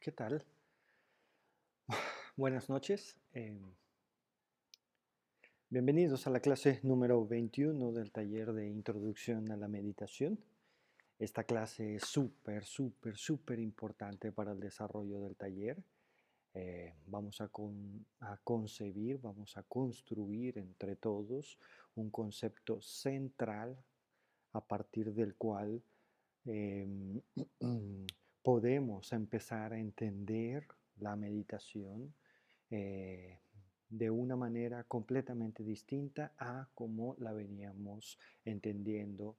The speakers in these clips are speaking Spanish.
¿Qué tal? Buenas noches. Em, bienvenidos a la clase número 21 del taller de Introducción a la Meditación. Esta clase es súper, súper, súper importante para el desarrollo del taller. Eh, vamos a, concebir, vamos a construir entre todos un concepto central a partir del cual em, podemos empezar a entender la meditación eh, de una manera completamente distinta a como la veníamos entendiendo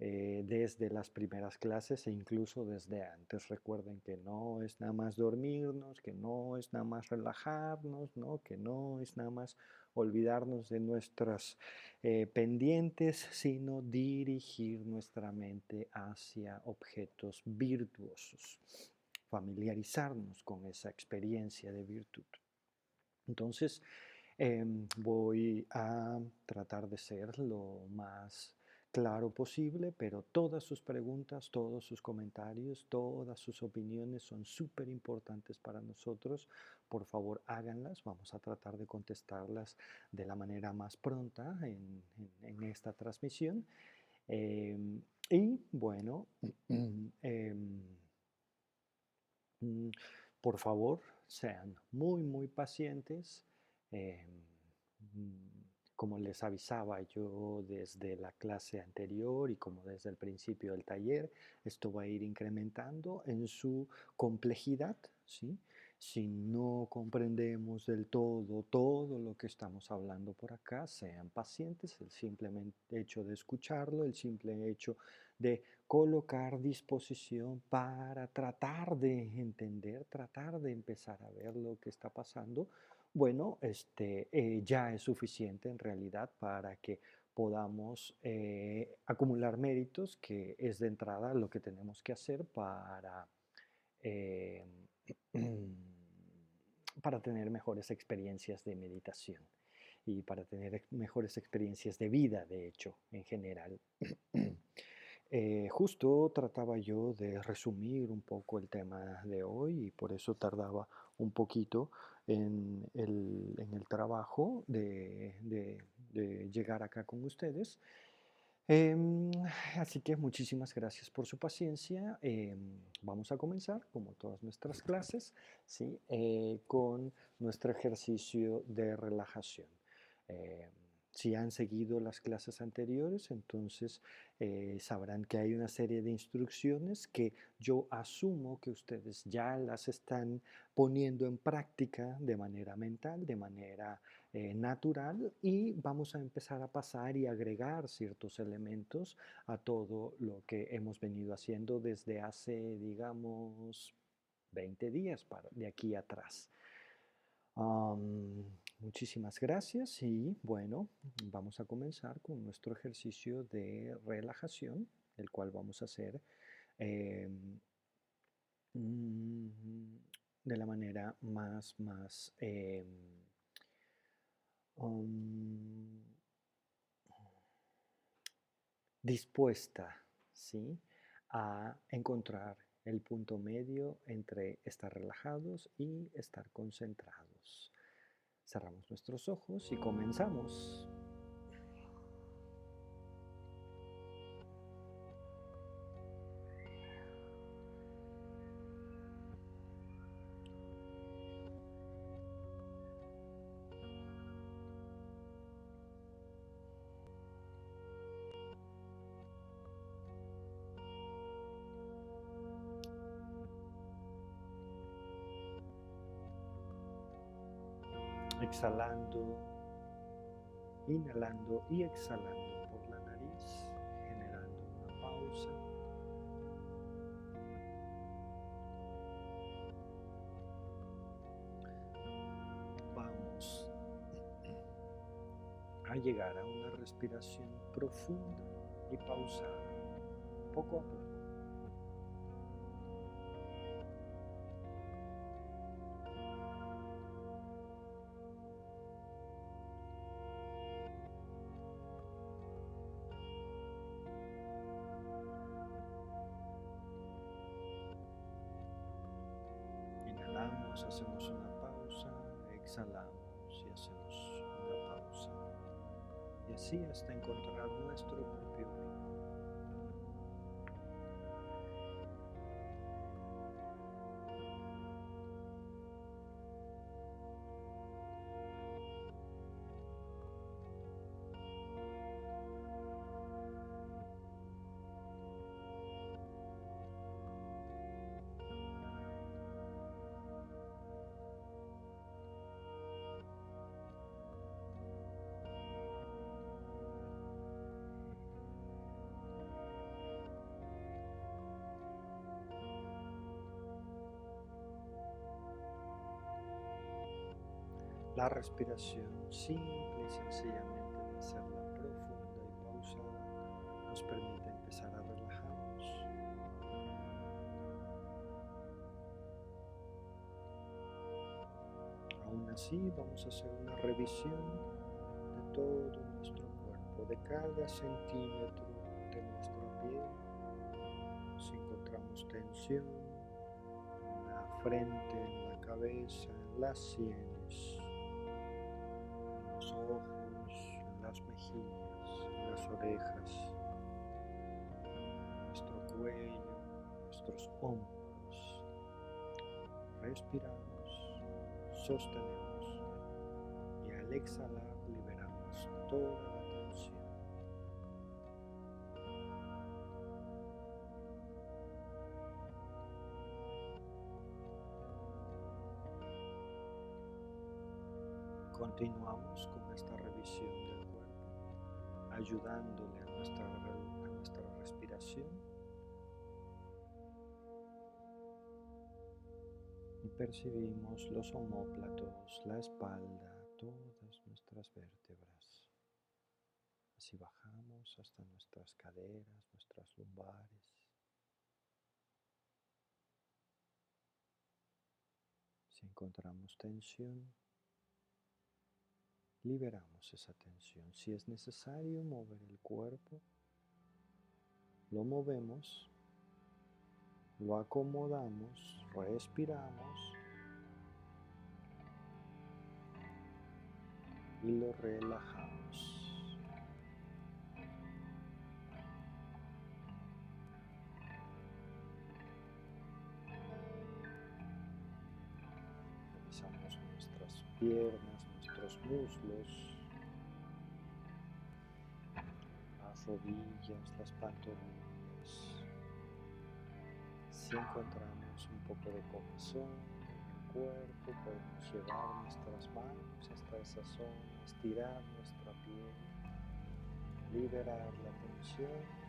eh, desde las primeras clases e incluso desde antes. Recuerden que no es nada más dormirnos, que no es nada más relajarnos, ¿no? que no es nada más olvidarnos de nuestras eh, pendientes, sino dirigir nuestra mente hacia objetos virtuosos, familiarizarnos con esa experiencia de virtud. Entonces, em, voy a tratar de ser lo más claro posible, pero todas sus preguntas, todos sus comentarios, todas sus opiniones son súper importantes para nosotros. Por favor, háganlas. Vamos a tratar de contestarlas de la manera más pronta en, esta transmisión. Em, y bueno, em, mm, por favor, sean muy, muy pacientes. Em, como les avisaba yo desde la clase anterior y como desde el principio del taller, esto va a ir incrementando en su complejidad. Si no comprendemos del todo todo lo que estamos hablando por acá, sean pacientes, el simple hecho de escucharlo, el simple hecho de colocar disposición para tratar de entender, tratar de empezar a ver lo que está pasando, bueno, este, eh, ya es suficiente en realidad para que podamos eh, acumular méritos, que es de entrada lo que tenemos que hacer para, eh, para tener mejores experiencias de meditación y para tener mejores experiencias de vida, de hecho, en general. justo trataba yo de resumir un poco el tema de hoy y por eso tardaba un poquito en el, en el trabajo de, llegar acá con ustedes. Em, así que muchísimas gracias por su paciencia. Em, vamos a comenzar, como todas nuestras clases, ¿sí? Eh, con nuestro ejercicio de relajación. Si han seguido las clases anteriores, entonces eh, sabrán que hay una serie de instrucciones que yo asumo que ustedes ya las están poniendo en práctica de manera mental, de manera eh, natural y vamos a empezar a pasar y agregar ciertos elementos a todo lo que hemos venido haciendo desde hace, digamos, 20 días de aquí atrás. Muchísimas gracias y bueno, vamos a comenzar con nuestro ejercicio de relajación, el cual vamos a hacer em, mm, de la manera más, más em, um, dispuesta ¿sí? a encontrar el punto medio entre estar relajados y estar concentrados. Cerramos nuestros ojos y comenzamos. Exhalando, inhalando y exhalando por la nariz, generando una pausa. Vamos a llegar a una respiración profunda y pausada, poco a poco. Hacemos una pausa, exhalamos y hacemos una pausa. Y así hasta encontrar nuestro propio La respiración simple y sencillamente de hacerla profunda y pausada nos permite empezar a relajarnos. Aún así vamos a hacer una revisión de todo nuestro cuerpo, de cada centímetro de nuestra piel. Si encontramos tensión en la frente, en la cabeza, en las sienes orejas, nuestro cuello, nuestros hombros. Respiramos, sostenemos y al exhalar liberamos toda la tensión. Continuamos con ayudándole a nuestra, a nuestra respiración y percibimos los homóplatos, la espalda, todas nuestras vértebras. Así bajamos hasta nuestras caderas, nuestras lumbares. Si encontramos tensión, liberamos esa tensión. Si es necesario mover el cuerpo, lo movemos, lo acomodamos, respiramos y lo relajamos. Revisamos nuestras piernas muslos, las rodillas, las pantorrillas. Si encontramos un poco de comezón en el cuerpo, podemos llevar nuestras manos hasta esa zona, estirar nuestra piel, liberar la tensión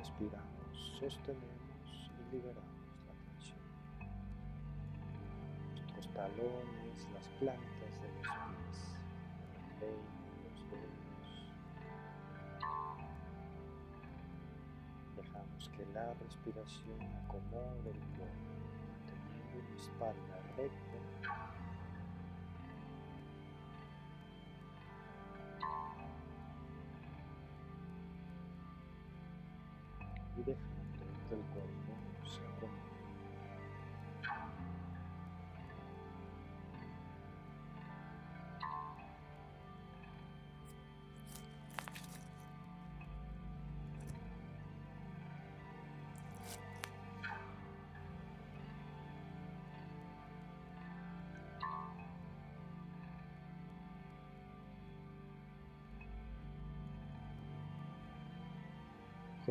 respiramos, sostenemos y liberamos. Talones, las plantas de los pies, los dedos. Dejamos que la respiración acomode el cuerpo, manteniendo una espalda recta. Y dejando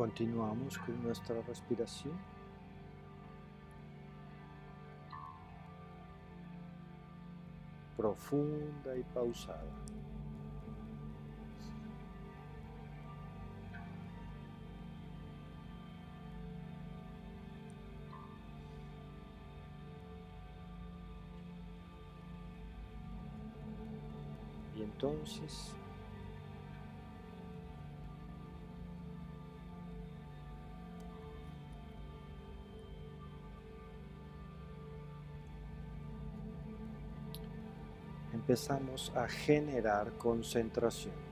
Continuamos con nuestra respiración. Profunda y pausada. Y entonces empezamos a generar concentración.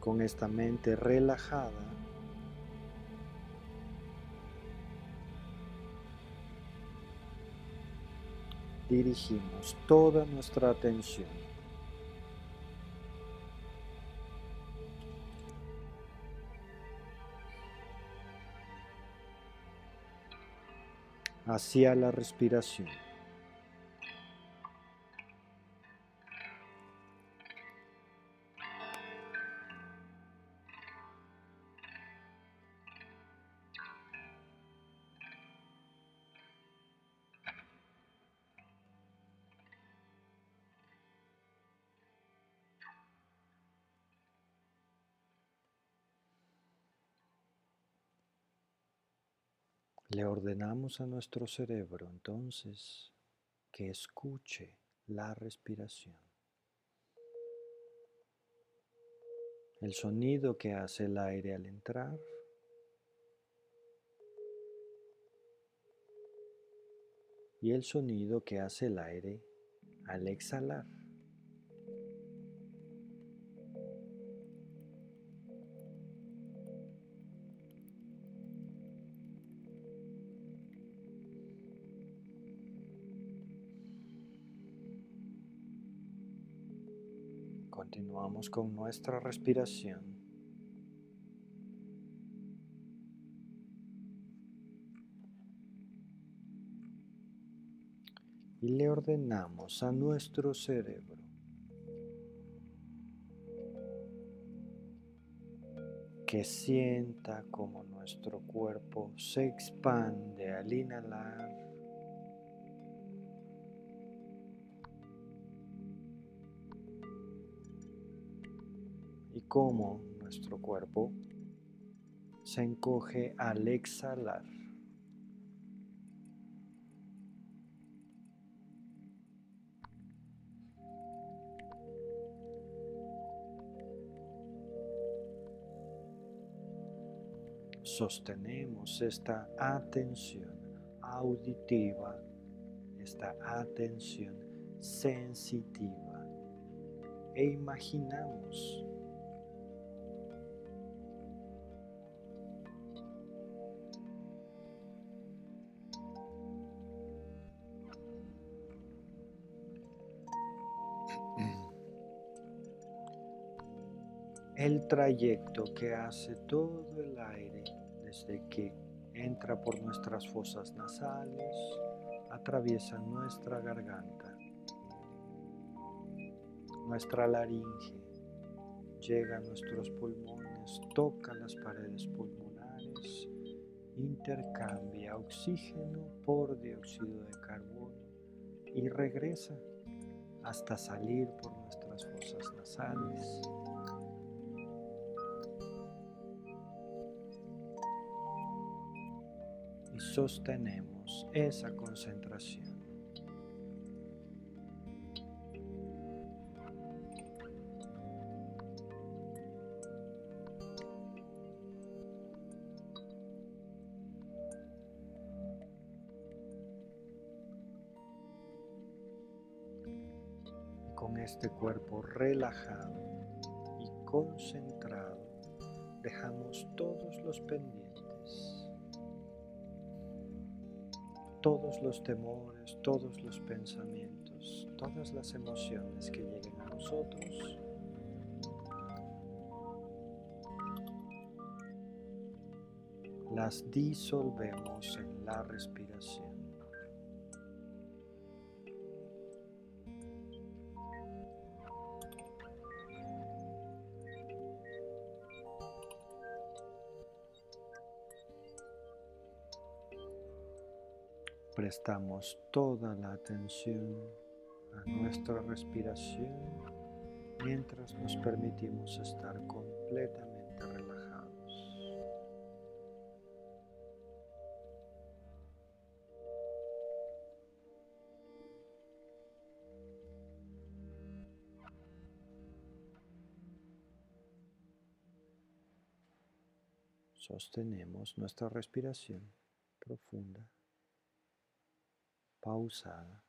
con esta mente relajada, dirigimos toda nuestra atención hacia la respiración. Le ordenamos a nuestro cerebro entonces que escuche la respiración. El sonido que hace el aire al entrar y el sonido que hace el aire al exhalar. Continuamos con nuestra respiración. Y le ordenamos a nuestro cerebro que sienta como nuestro cuerpo se expande al inhalar cómo nuestro cuerpo se encoge al exhalar. Sostenemos esta atención auditiva, esta atención sensitiva e imaginamos el trayecto que hace todo el aire desde que entra por nuestras fosas nasales, atraviesa nuestra garganta, nuestra laringe, llega a nuestros pulmones, toca las paredes pulmonares, intercambia oxígeno por dióxido de carbono y regresa hasta salir por nuestras fosas nasales. Sostenemos esa concentración. con este cuerpo relajado y concentrado, dejamos todos los pendientes todos los temores, todos los pensamientos, todas las emociones que lleguen a nosotros. Las disolvemos en la respiración. Prestamos toda la atención a nuestra respiración mientras nos permitimos estar completamente relajados. Sostenemos nuestra respiración profunda pausada.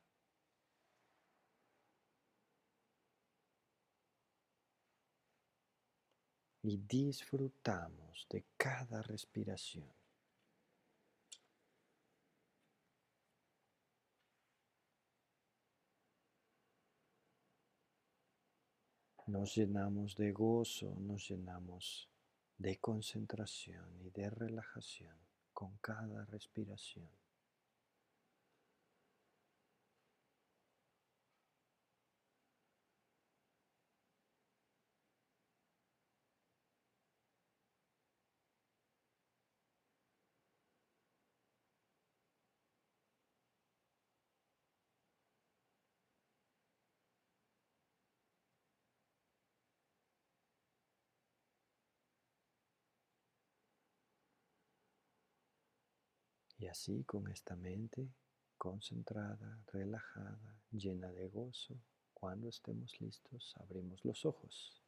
y disfrutamos de cada respiración. Nos llenamos de gozo, nos llenamos de concentración y de relajación con cada respiración. Y así con esta mente concentrada, relajada, llena de gozo, cuando estemos listos, abrimos los ojos.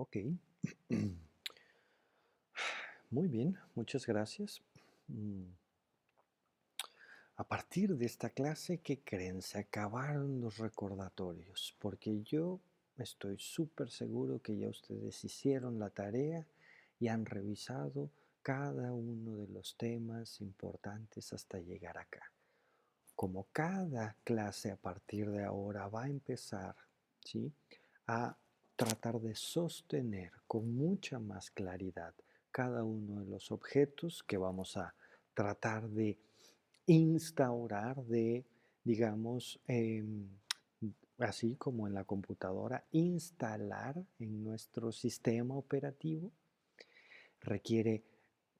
Ok. Muy bien, muchas gracias. Mm. A partir de esta clase, ¿qué creen? Se acabaron los recordatorios, porque yo estoy súper seguro que ya ustedes hicieron la tarea y han revisado cada uno de los temas importantes hasta llegar acá. Como cada clase a partir de ahora va a empezar ¿sí? a tratar de sostener con mucha más claridad cada uno de los objetos que vamos a tratar de instaurar, de, digamos, em, así como en la computadora, instalar en nuestro sistema operativo, requiere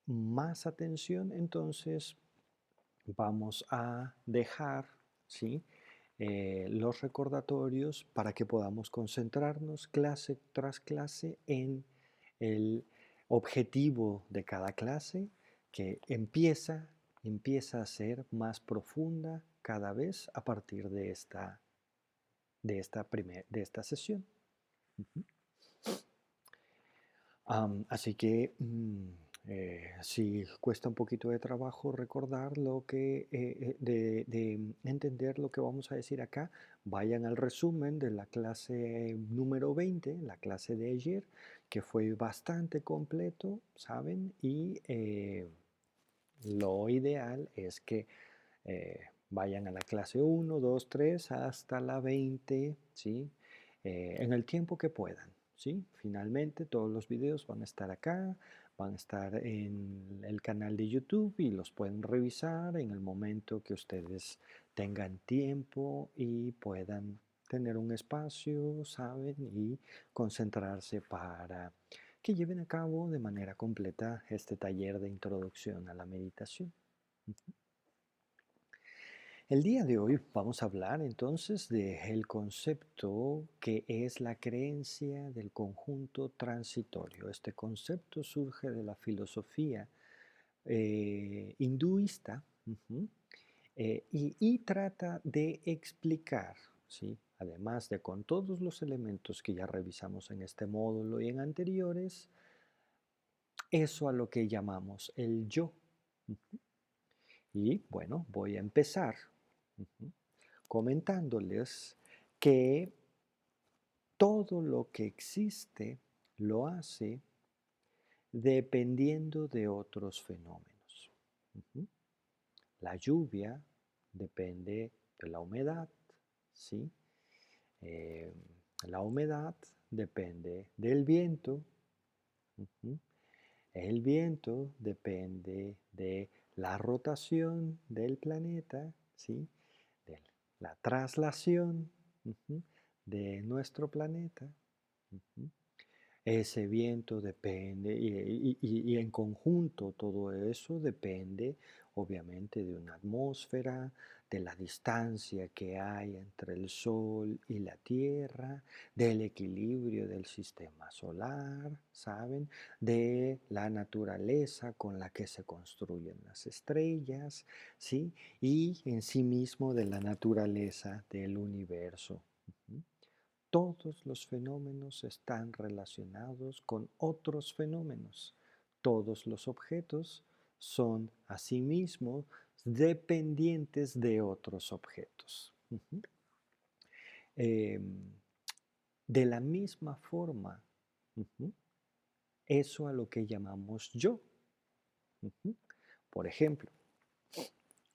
más atención, entonces vamos a dejar, ¿sí? Eh, los recordatorios para que podamos concentrarnos clase tras clase en el objetivo de cada clase que empieza, empieza a ser más profunda cada vez a partir de esta, de esta, de esta sesión. así que... Mm, eh, si cuesta un poquito de trabajo recordar lo que, eh, eh, de, entender lo que vamos a decir acá, vayan al resumen de la clase número 20, la clase de ayer, que fue bastante completo, ¿saben? Y lo ideal es que vayan a la clase 1, 2, 3 hasta la 20, ¿sí? en el tiempo que puedan, ¿sí? Finalmente todos los videos van a estar acá, van a estar en el canal de YouTube y los pueden revisar en el momento que ustedes tengan tiempo y puedan tener un espacio, ¿saben? Y concentrarse para que lleven a cabo de manera completa este taller de introducción a la meditación. El día de hoy vamos a hablar entonces del concepto que es la creencia del conjunto transitorio. Este concepto surge de la filosofía eh, hinduista eh, y, trata de explicar, además de con todos los elementos que ya revisamos en este módulo y en anteriores, eso a lo que llamamos el yo. Y bueno, voy a empezar comentándoles que todo lo que existe lo hace dependiendo de otros fenómenos. La lluvia depende de la humedad, ¿sí? Eh, la humedad depende del viento. El viento depende de la rotación del planeta, ¿sí? La traslación de nuestro planeta. Ese viento depende y, en conjunto todo eso depende obviamente de una atmósfera, de la distancia que hay entre el Sol y la Tierra, del equilibrio del sistema solar, ¿saben? De la naturaleza con la que se construyen las estrellas, ¿sí? Y en sí mismo de la naturaleza del universo. Todos los fenómenos están relacionados con otros fenómenos. Todos los objetos son asimismo dependientes de otros objetos. Em, de la misma forma, eso a lo que llamamos yo. Por ejemplo,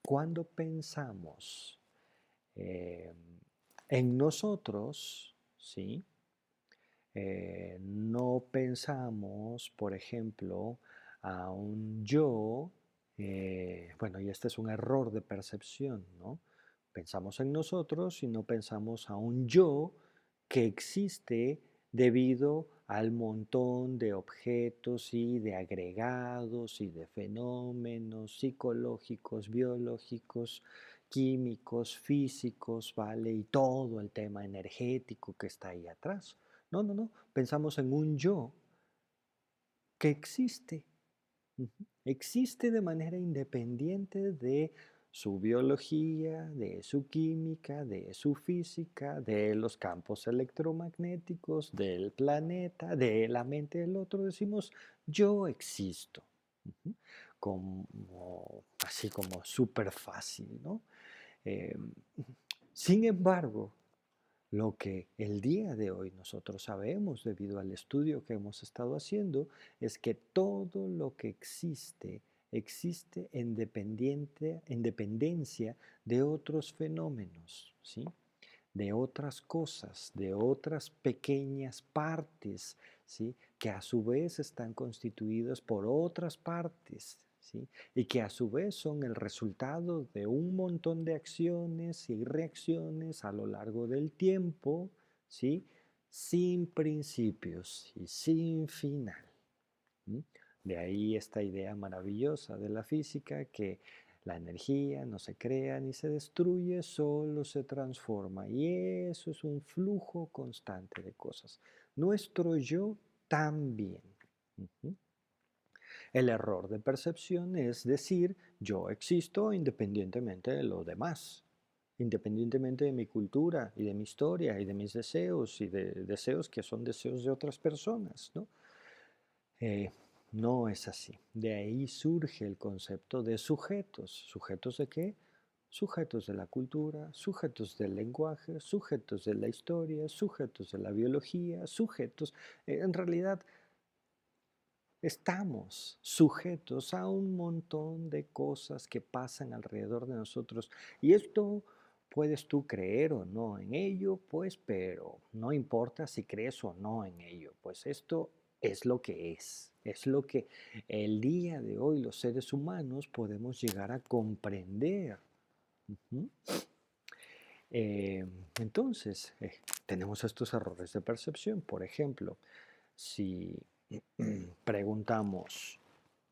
cuando pensamos em, en nosotros, ¿sí? Eh, no pensamos, por ejemplo, a un yo eh, bueno, y este es un error de percepción, ¿no? Pensamos en nosotros y no pensamos a un yo que existe debido al montón de objetos y de agregados y de fenómenos psicológicos, biológicos, químicos, físicos, ¿vale? Y todo el tema energético que está ahí atrás. No, no, no. Pensamos en un yo que existe Existe de manera independiente de su biología, de su química, de su física, de los campos electromagnéticos, del planeta, de la mente del otro. Decimos, yo existo. Como, así como súper fácil, ¿no? Em, sin embargo, lo que el día de hoy nosotros sabemos debido al estudio que hemos estado haciendo es que todo lo que existe existe en, en dependencia de otros fenómenos, ¿sí? de otras cosas, de otras pequeñas partes, ¿sí? que a su vez están constituidas por otras partes, y que a su vez son el resultado de un montón de acciones y reacciones a lo largo del tiempo, ¿sí? sin principios y sin final. De ahí esta idea maravillosa de la física que la energía no se crea ni se destruye, solo se transforma. Y eso es un flujo constante de cosas. Nuestro yo también. El error de percepción es decir, yo existo independientemente de lo demás, independientemente de mi cultura y de mi historia y de mis deseos y de deseos que son deseos de otras personas. ¿no? Eh, no es así. De ahí surge el concepto de sujetos. ¿Sujetos de qué? Sujetos de la cultura, sujetos del lenguaje, sujetos de la historia, sujetos de la biología, sujetos... Eh, en realidad, estamos sujetos a un montón de cosas que pasan alrededor de nosotros. Y esto puedes tú creer o no en ello, pues, pero no importa si crees o no en ello, pues esto es lo que es. Es lo que el día de hoy los seres humanos podemos llegar a comprender. Eh, entonces, eh, tenemos estos errores de percepción. Por ejemplo, si preguntamos,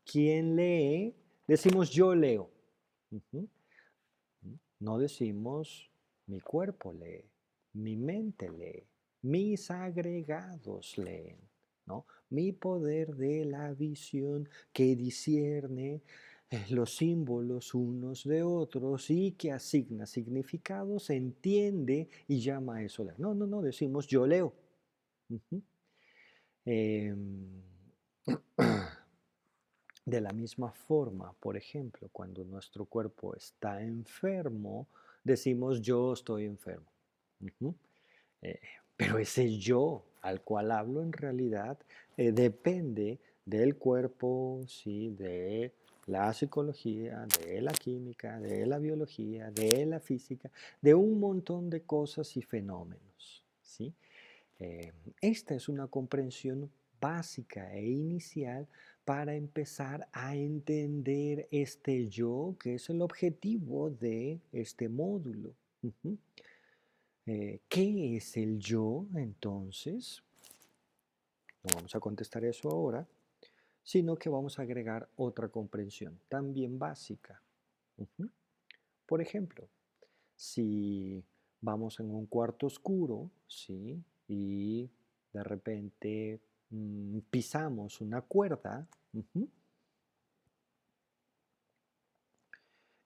¿quién lee? Decimos yo leo. No decimos mi cuerpo lee, mi mente lee, mis agregados leen, ¿no? Mi poder de la visión que discierne eh, los símbolos unos de otros y que asigna significados, entiende y llama a eso leer. No, no, no, decimos yo leo. Em, de la misma forma, por ejemplo, cuando nuestro cuerpo está enfermo, decimos yo estoy enfermo. Eh, pero ese yo al cual hablo en realidad eh, depende del cuerpo, ¿sí? de la psicología, de la química, de la biología, de la física, de un montón de cosas y fenómenos. ¿sí? Eh, esta es una comprensión básica e inicial para empezar a entender este yo, que es el objetivo de este módulo. Eh, ¿Qué es el yo entonces? No vamos a contestar eso ahora, sino que vamos a agregar otra comprensión, también básica. Por ejemplo, si vamos en un cuarto oscuro, ¿sí? Y de repente mm, pisamos una cuerda,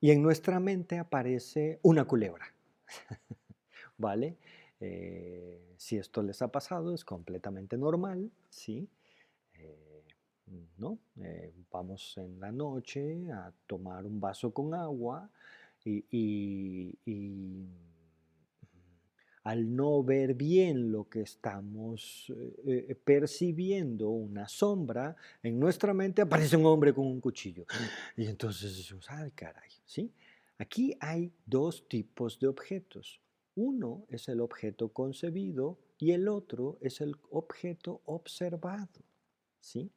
y en nuestra mente aparece una culebra, ¿vale? Eh, si esto les ha pasado, es completamente normal, ¿sí? Eh, ¿no? Eh, vamos en la noche a tomar un vaso con agua y, al no ver bien lo que estamos percibiendo, una sombra, en nuestra mente aparece un hombre con un cuchillo. Y entonces decimos, ay caray, ¿sí? Aquí hay dos tipos de objetos. Uno es el objeto concebido y el otro es el objeto observado. ¿sí?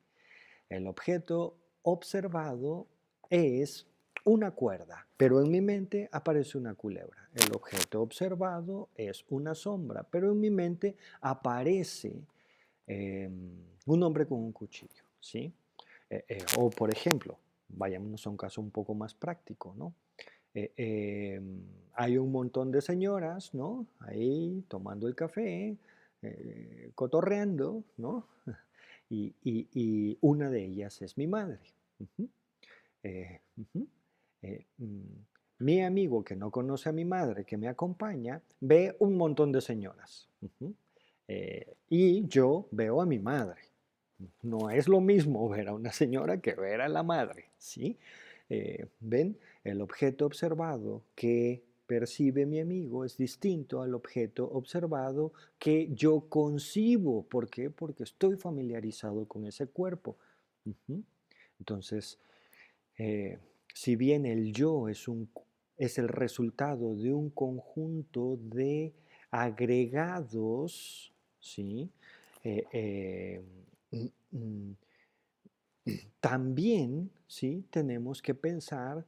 El objeto observado es una cuerda, pero en mi mente aparece una culebra. El objeto observado es una sombra, pero en mi mente aparece em, un hombre con un cuchillo. ¿sí? Eh, eh, o por ejemplo, vayámonos a un caso un poco más práctico, ¿no? Eh, em, hay un montón de señoras, ¿no? Ahí tomando el café, cotorreando, ¿no? Y, una de ellas es mi madre. Eh, mm, mi amigo que no conoce a mi madre, que me acompaña, ve un montón de señoras. y yo veo a mi madre. No es lo mismo ver a una señora que ver a la madre, ¿sí? ¿Ven? El objeto observado que percibe mi amigo es distinto al objeto observado que yo concibo. ¿Por qué? Porque estoy familiarizado con ese cuerpo. Entonces, eh, si bien el yo es, un, es el resultado de un conjunto de agregados, ¿sí? Eh, eh, mm, mm, también ¿sí? tenemos que pensar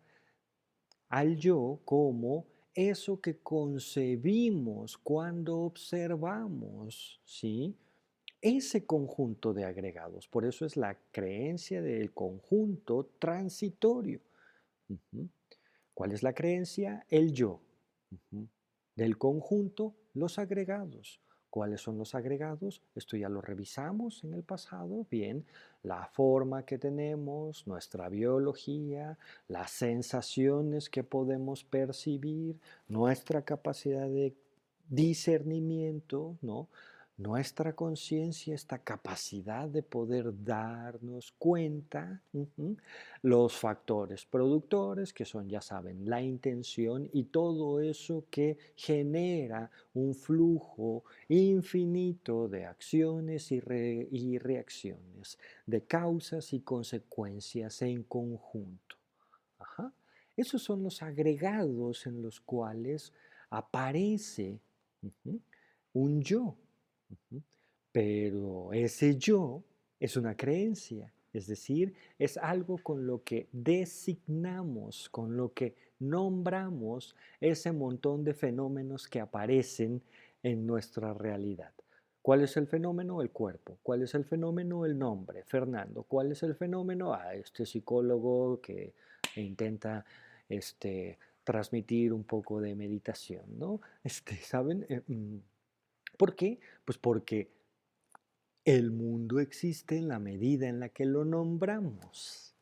al yo como eso que concebimos cuando observamos, ¿sí? Ese conjunto de agregados. Por eso es la creencia del conjunto transitorio. ¿Cuál es la creencia? El yo. Del conjunto, los agregados. ¿Cuáles son los agregados? Esto ya lo revisamos en el pasado. Bien, la forma que tenemos, nuestra biología, las sensaciones que podemos percibir, nuestra capacidad de discernimiento, ¿no? Nuestra conciencia, esta capacidad de poder darnos cuenta, los factores productores, que son, ya saben, la intención y todo eso que genera un flujo infinito de acciones y, y reacciones, de causas y consecuencias en conjunto. Esos son los agregados en los cuales aparece un yo pero ese yo es una creencia, es decir, es algo con lo que designamos, con lo que nombramos ese montón de fenómenos que aparecen en nuestra realidad. ¿Cuál es el fenómeno? El cuerpo. ¿Cuál es el fenómeno? El nombre. Fernando. ¿Cuál es el fenómeno? Ah, este psicólogo que intenta este, transmitir un poco de meditación, ¿no? Este, ¿Saben? Eh, mm, ¿Por qué? Pues porque el mundo existe en la medida en la que lo nombramos.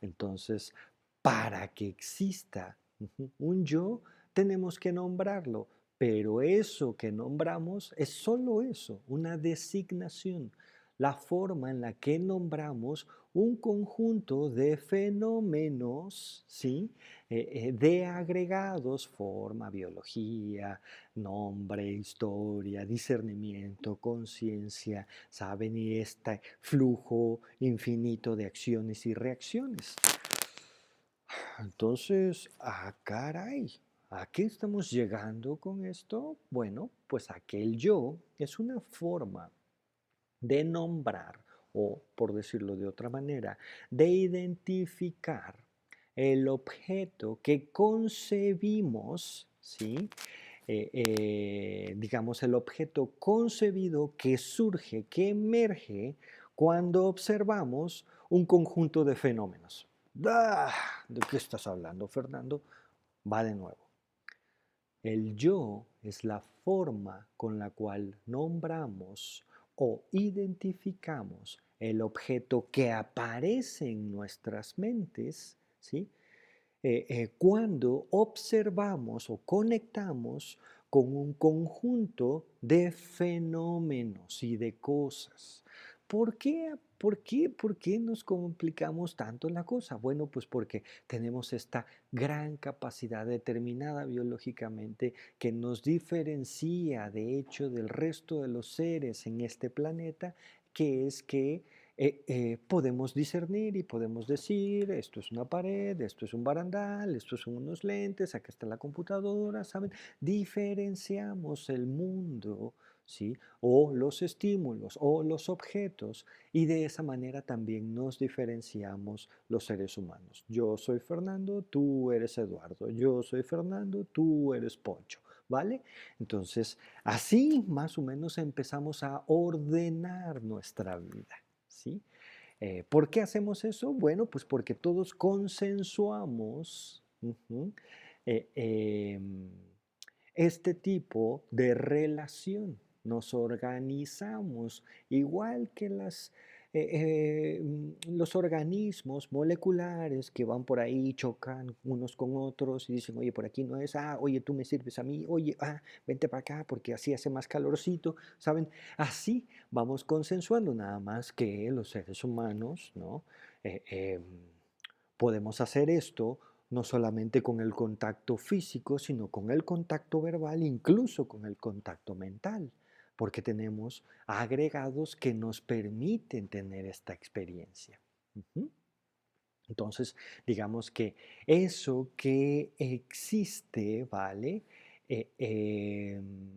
Entonces, para que exista un yo, tenemos que nombrarlo, pero eso que nombramos es solo eso, una designación la forma en la que nombramos un conjunto de fenómenos, ¿sí? Eh, eh, de agregados, forma, biología, nombre, historia, discernimiento, conciencia, ¿saben? Y este flujo infinito de acciones y reacciones. Entonces, ah, caray, ¿a qué estamos llegando con esto? Bueno, pues aquel yo es una forma de nombrar o, por decirlo de otra manera, de identificar el objeto que concebimos, ¿sí? Eh, eh, digamos, el objeto concebido que surge, que emerge cuando observamos un conjunto de fenómenos. ¡Ah! ¿De qué estás hablando, Fernando? Va de nuevo. El yo es la forma con la cual nombramos o identificamos el objeto que aparece en nuestras mentes, ¿sí? Eh, eh, cuando observamos o conectamos con un conjunto de fenómenos y de cosas. ¿Por qué? ¿Por qué? ¿Por qué nos complicamos tanto la cosa? Bueno, pues porque tenemos esta gran capacidad determinada biológicamente que nos diferencia de hecho del resto de los seres en este planeta, que es que eh, eh, podemos discernir y podemos decir, esto es una pared, esto es un barandal, esto son unos lentes, acá está la computadora, ¿saben? Diferenciamos el mundo, ¿sí? O los estímulos o los objetos y de esa manera también nos diferenciamos los seres humanos. Yo soy Fernando, tú eres Eduardo, yo soy Fernando, tú eres Poncho. ¿Vale? Entonces, así más o menos empezamos a ordenar nuestra vida. ¿sí? Eh, ¿Por qué hacemos eso? Bueno, pues porque todos consensuamos eh, em, este tipo de relación. Nos organizamos igual que eh, eh, mm, los organismos moleculares que van por ahí, chocan unos con otros y dicen, oye, por aquí no es, ah, oye, tú me sirves a mí, oye, ah, vente para acá porque así hace más calorcito, ¿saben? Así vamos consensuando, nada más que los seres humanos, ¿no? Eh, em, podemos hacer esto no solamente con el contacto físico, sino con el contacto verbal, incluso con el contacto mental porque tenemos agregados que nos permiten tener esta experiencia. Entonces, digamos que eso que existe, ¿vale? Eh, em,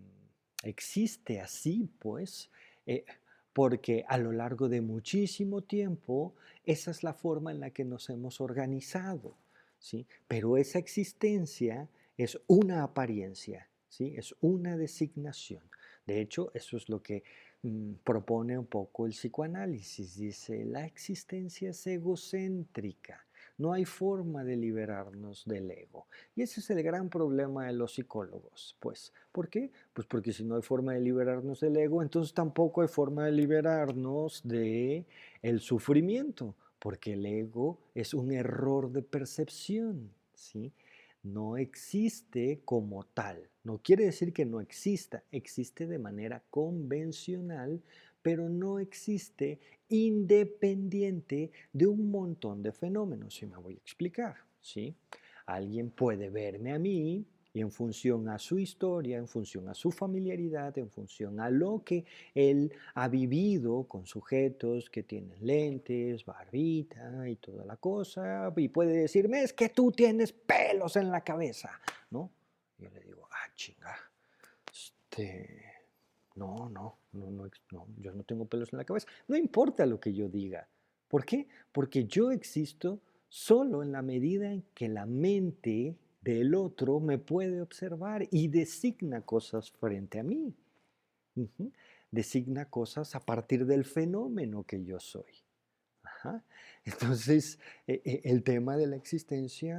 existe así, pues, eh, porque a lo largo de muchísimo tiempo, esa es la forma en la que nos hemos organizado, ¿sí? Pero esa existencia es una apariencia, ¿sí? Es una designación. De hecho, eso es lo que mm, propone un poco el psicoanálisis. Dice, la existencia es egocéntrica. No hay forma de liberarnos del ego. Y ese es el gran problema de los psicólogos. Pues, ¿por qué? Pues porque si no hay forma de liberarnos del ego, entonces tampoco hay forma de liberarnos de el sufrimiento, porque el ego es un error de percepción, ¿sí? No existe como tal. No quiere decir que no exista, existe de manera convencional, pero no existe independiente de un montón de fenómenos. Y me voy a explicar. ¿sí? Alguien puede verme a mí y en función a su historia, en función a su familiaridad, en función a lo que él ha vivido con sujetos que tienen lentes, barbita y toda la cosa, y puede decirme, es que tú tienes pelos en la cabeza, ¿no? Yo le digo, ah, chinga, este, no, no, no, no, no, yo no tengo pelos en la cabeza. No importa lo que yo diga. ¿Por qué? Porque yo existo solo en la medida en que la mente del otro me puede observar y designa cosas frente a mí. Designa cosas a partir del fenómeno que yo soy. Entonces, e, e, el tema de la existencia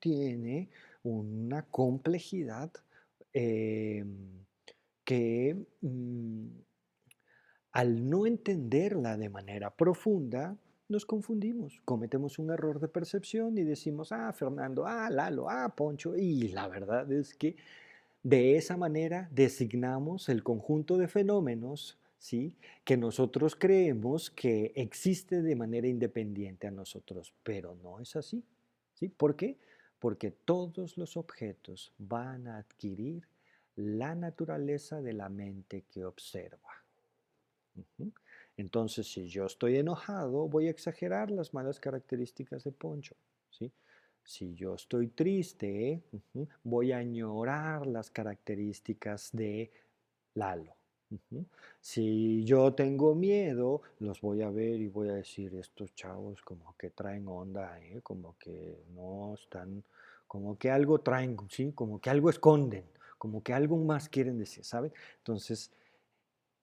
tiene una complejidad em, que mm, al no entenderla de manera profunda, nos confundimos, cometemos un error de percepción y decimos, ah, Fernando, ah, Lalo, ah, Poncho, y la verdad es que de esa manera designamos el conjunto de fenómenos ¿sí? que nosotros creemos que existe de manera independiente a nosotros, pero no es así. ¿sí? ¿Por qué? Porque todos los objetos van a adquirir la naturaleza de la mente que observa. Entonces, si yo estoy enojado, voy a exagerar las malas características de Poncho. ¿sí? Si yo estoy triste, voy a añorar las características de Lalo. Si yo tengo miedo, los voy a ver y voy a decir, estos chavos como que traen onda, ¿eh? como que no están, como que algo traen, ¿sí? como que algo esconden, como que algo más quieren decir, ¿saben? Entonces,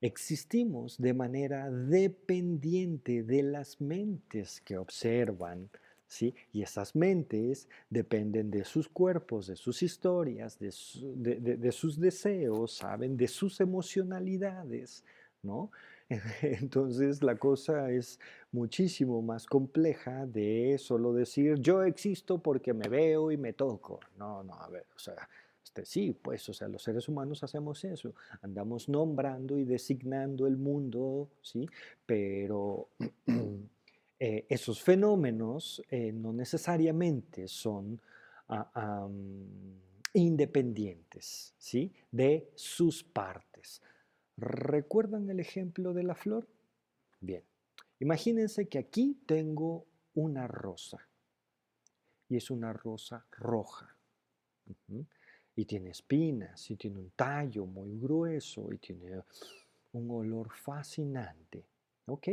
Existimos de manera dependiente de las mentes que observan, ¿sí? Y esas mentes dependen de sus cuerpos, de sus historias, de, de sus deseos, ¿saben? De sus emocionalidades, ¿no? Entonces la cosa es muchísimo más compleja de solo decir yo existo porque me veo y me toco. No, no, a ver, o sea, este, sí, pues, o sea, los seres humanos hacemos eso, andamos nombrando y designando el mundo, ¿sí? Pero eh, esos fenómenos eh, no necesariamente son ah, independientes, ¿sí? De sus partes. ¿Recuerdan el ejemplo de la flor? Bien, imagínense que aquí tengo una rosa y es una rosa roja. Y tiene espinas y tiene un tallo muy grueso y tiene un olor fascinante. ¿Ok?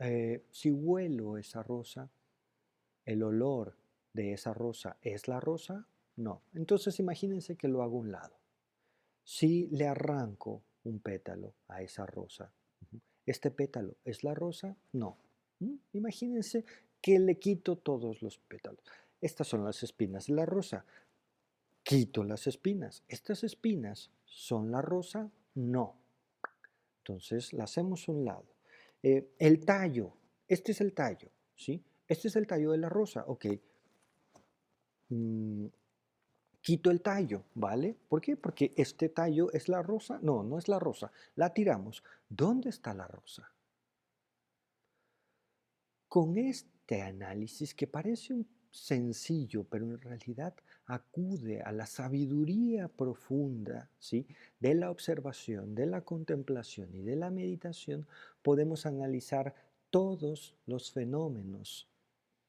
Eh, si huelo esa rosa, ¿el olor de esa rosa es la rosa? No. Entonces imagínense que lo hago a un lado si le arranco un pétalo a esa rosa, ¿este pétalo es la rosa? No. Imagínense que le quito todos los pétalos. Estas son las espinas de la rosa. Quito las espinas. ¿Estas espinas son la rosa? No. Entonces la hacemos a un lado. Eh, el tallo. Este es el tallo. ¿sí? Este es el tallo de la rosa. Ok. Mm, quito el tallo, ¿vale? ¿Por qué? Porque este tallo es la rosa. No, no es la rosa. La tiramos. ¿Dónde está la rosa? Con este análisis que parece un sencillo, pero en realidad acude a la sabiduría profunda, ¿sí? De la observación, de la contemplación y de la meditación, podemos analizar todos los fenómenos,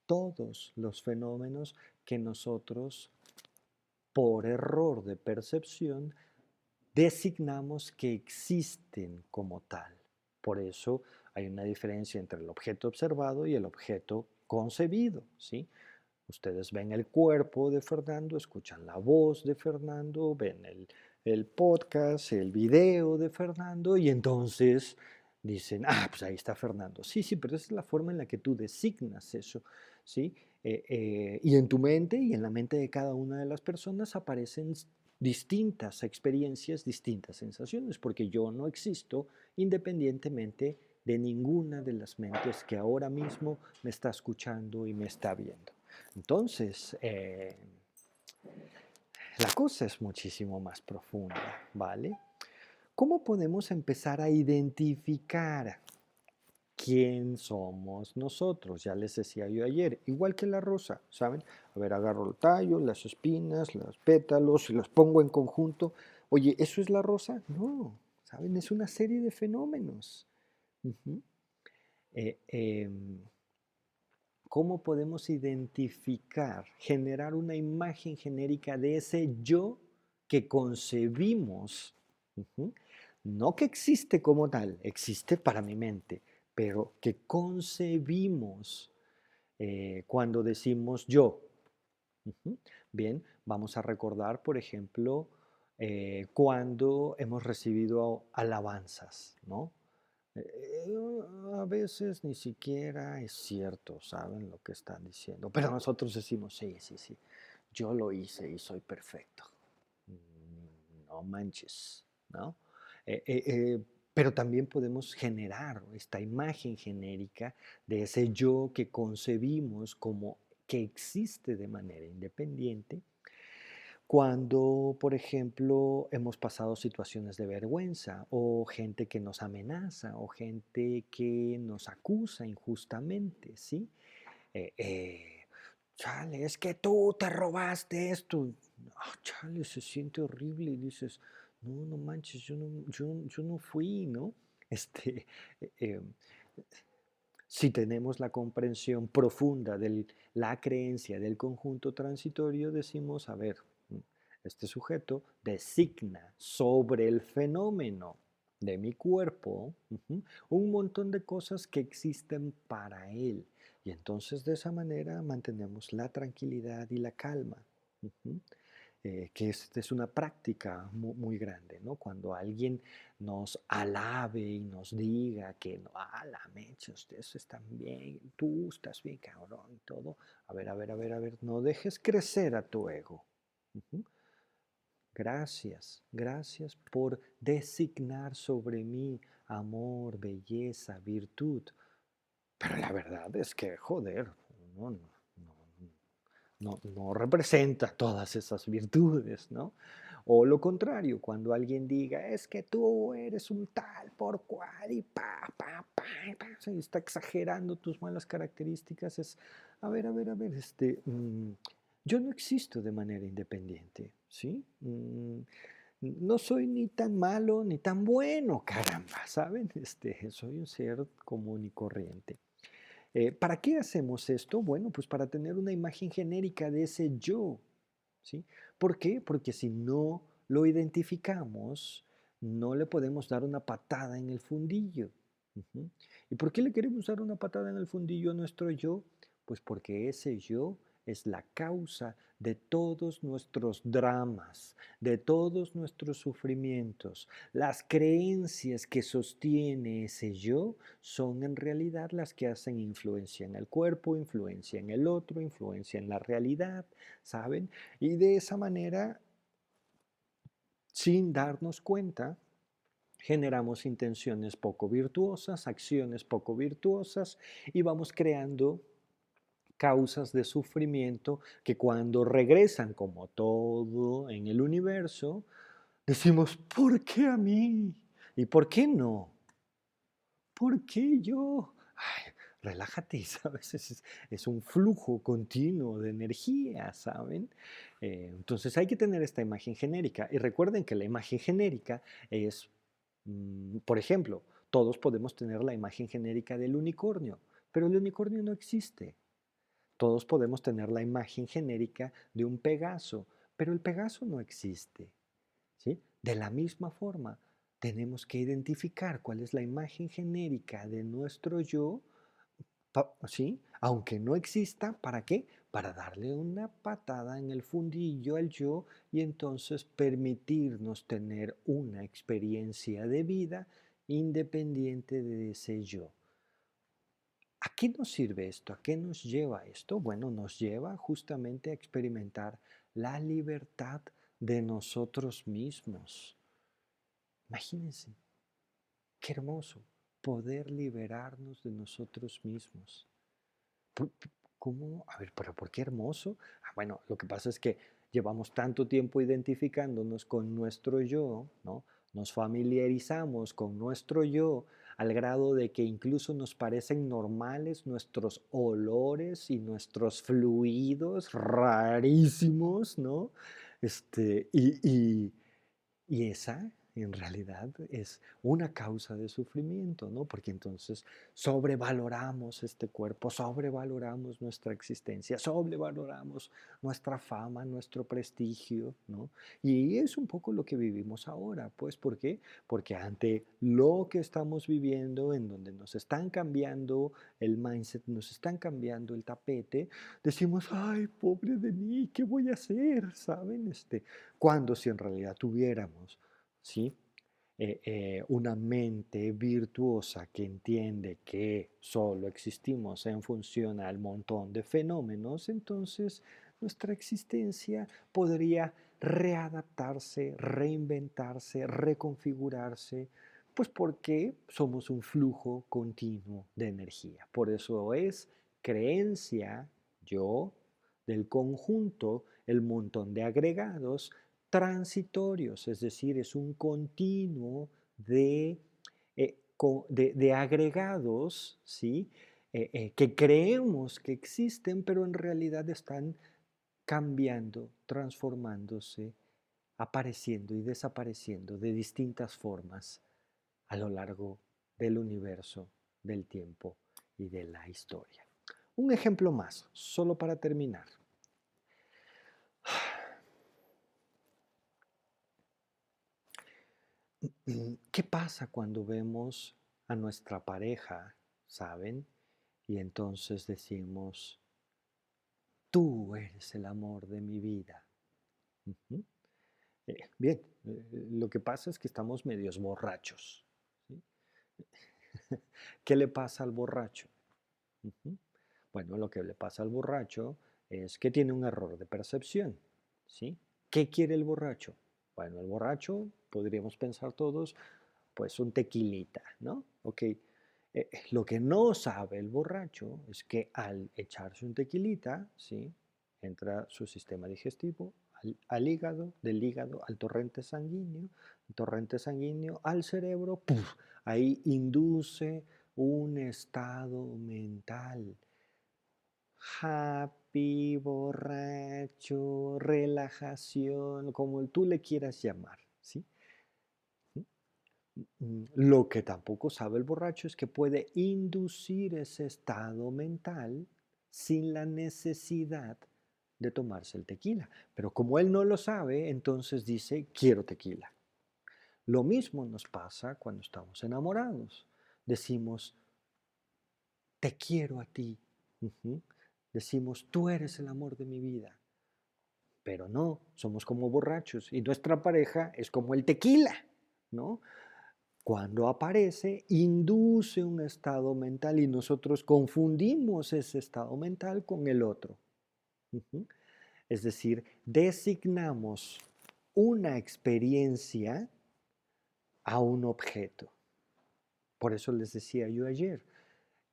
todos los fenómenos que nosotros por error de percepción, designamos que existen como tal. Por eso hay una diferencia entre el objeto observado y el objeto concebido. ¿sí? Ustedes ven el cuerpo de Fernando, escuchan la voz de Fernando, ven el, podcast, el video de Fernando y entonces dicen, ah, pues ahí está Fernando. Sí, sí, pero esa es la forma en la que tú designas eso. ¿sí? Eh, eh, y en tu mente y en la mente de cada una de las personas aparecen distintas experiencias, distintas sensaciones, porque yo no existo independientemente de ninguna de las mentes que ahora mismo me está escuchando y me está viendo. Entonces, eh, la cosa es muchísimo más profunda, ¿vale? ¿Cómo podemos empezar a identificar quién somos nosotros. Ya les decía yo ayer, igual que la rosa, ¿saben? A ver, agarro el tallo, las espinas, los pétalos y los pongo en conjunto. Oye, ¿eso es la rosa? No, ¿saben? Es una serie de fenómenos. ¿Cómo podemos identificar, generar una imagen genérica de ese yo que concebimos? No que existe como tal, existe para mi mente, pero que concebimos eh, cuando decimos yo. Bien, vamos a recordar, por ejemplo, eh, cuando hemos recibido alabanzas, ¿no? Eh, a veces ni siquiera es cierto, ¿saben lo que están diciendo? Pero nosotros decimos, sí, sí, sí, yo lo hice y soy perfecto. Mm, no manches, ¿no? pero también podemos generar esta imagen genérica de ese yo que concebimos como que existe de manera independiente cuando, por ejemplo, hemos pasado situaciones de vergüenza o gente que nos amenaza o gente que nos acusa injustamente, ¿sí? Eh, eh, chale, es que tú te robaste esto. Ah, chale, se siente horrible y dices, no, no manches, yo no, yo, no fui, ¿no? Este, eh, em, si tenemos la comprensión profunda de la creencia del conjunto transitorio, decimos, a ver, este sujeto designa sobre el fenómeno de mi cuerpo un montón de cosas que existen para él. Y entonces de esa manera mantenemos la tranquilidad y la calma. eh, que es una práctica muy, grande, ¿no? Cuando alguien nos alabe y nos diga que, no, ah, la mecha, ustedes están bien, tú estás bien, cabrón, y todo. A ver, a ver, a ver, a ver, no dejes crecer a tu ego. Gracias, gracias por designar sobre mí amor, belleza, virtud. Pero la verdad es que, joder, no, no no, no representa todas esas virtudes, ¿no? O lo contrario, cuando alguien diga, es que tú eres un tal por cual y pa, pa, pa, pa está exagerando tus malas características, es, a ver, a ver, a ver, este, mm, yo no existo de manera independiente, ¿sí? Mm, no soy ni tan malo ni tan bueno, caramba, ¿saben? Este, soy un ser común y corriente. Eh, ¿Para qué hacemos esto? Bueno, pues para tener una imagen genérica de ese yo. ¿sí? ¿Por qué? Porque si no lo identificamos, no le podemos dar una patada en el fundillo. ¿Y por qué le queremos dar una patada en el fundillo a nuestro yo? Pues porque ese yo es la causa de todos nuestros dramas, de todos nuestros sufrimientos. Las creencias que sostiene ese yo son en realidad las que hacen influencia en el cuerpo, influencia en el otro, influencia en la realidad, ¿saben? Y de esa manera, sin darnos cuenta, generamos intenciones poco virtuosas, acciones poco virtuosas y vamos creando causas de sufrimiento que cuando regresan como todo en el universo, decimos, ¿por qué a mí? ¿Y por qué no? ¿Por qué yo? Relájate, ¿sabes? Es, es, un flujo continuo de energía, ¿saben? Eh, entonces hay que tener esta imagen genérica. Y recuerden que la imagen genérica es, mm, por ejemplo, todos podemos tener la imagen genérica del unicornio, pero el unicornio no existe. Todos podemos tener la imagen genérica de un Pegaso, pero el Pegaso no existe. ¿sí? De la misma forma, tenemos que identificar cuál es la imagen genérica de nuestro yo, ¿sí? aunque no exista, ¿para qué? Para darle una patada en el fundillo al yo y entonces permitirnos tener una experiencia de vida independiente de ese yo. ¿A qué nos sirve esto? ¿A qué nos lleva esto? Bueno, nos lleva justamente a experimentar la libertad de nosotros mismos. Imagínense, qué hermoso poder liberarnos de nosotros mismos. ¿Cómo? A ver, pero ¿por qué hermoso? Ah, bueno, lo que pasa es que llevamos tanto tiempo identificándonos con nuestro yo, ¿no? Nos familiarizamos con nuestro yo al grado de que incluso nos parecen normales nuestros olores y nuestros fluidos rarísimos, ¿no? Este, y, y esa en realidad es una causa de sufrimiento, ¿no? Porque entonces sobrevaloramos este cuerpo, sobrevaloramos nuestra existencia, sobrevaloramos nuestra fama, nuestro prestigio, ¿no? Y es un poco lo que vivimos ahora, pues, ¿por qué? Porque ante lo que estamos viviendo, en donde nos están cambiando el mindset, nos están cambiando el tapete, decimos, ay, pobre de mí, ¿qué voy a hacer? ¿Saben? Este, cuando si en realidad tuviéramos ¿sí? Eh, eh, una mente virtuosa que entiende que solo existimos en función al montón de fenómenos, entonces nuestra existencia podría readaptarse, reinventarse, reconfigurarse, pues porque somos un flujo continuo de energía. Por eso es creencia, yo, del conjunto, el montón de agregados transitorios, es decir, es un continuo de, eh, de, agregados ¿sí? Eh, eh, que creemos que existen, pero en realidad están cambiando, transformándose, apareciendo y desapareciendo de distintas formas a lo largo del universo, del tiempo y de la historia. Un ejemplo más, solo para terminar. ¿Qué pasa cuando vemos a nuestra pareja, saben? Y entonces decimos, tú eres el amor de mi vida. Eh, bien, eh, lo que pasa es que estamos medios borrachos. ¿Qué le pasa al borracho? Bueno, lo que le pasa al borracho es que tiene un error de percepción. ¿sí? ¿Qué quiere el borracho? Bueno, el borracho, podríamos pensar todos, pues un tequilita, ¿no? Ok, eh, lo que no sabe el borracho es que al echarse un tequilita, ¿sí? entra su sistema digestivo al, hígado, del hígado al torrente sanguíneo, torrente sanguíneo al cerebro, ahí induce un estado mental happy, borracho, relajación, como tú le quieras llamar, ¿sí? Mm, lo que tampoco sabe el borracho es que puede inducir ese estado mental sin la necesidad de tomarse el tequila. Pero como él no lo sabe, entonces dice, quiero tequila. Lo mismo nos pasa cuando estamos enamorados. Decimos, te quiero a ti. Decimos, tú eres el amor de mi vida. Pero no, somos como borrachos y nuestra pareja es como el tequila, ¿no? Cuando aparece, induce un estado mental y nosotros confundimos ese estado mental con el otro. Es decir, designamos una experiencia a un objeto. Por eso les decía yo ayer,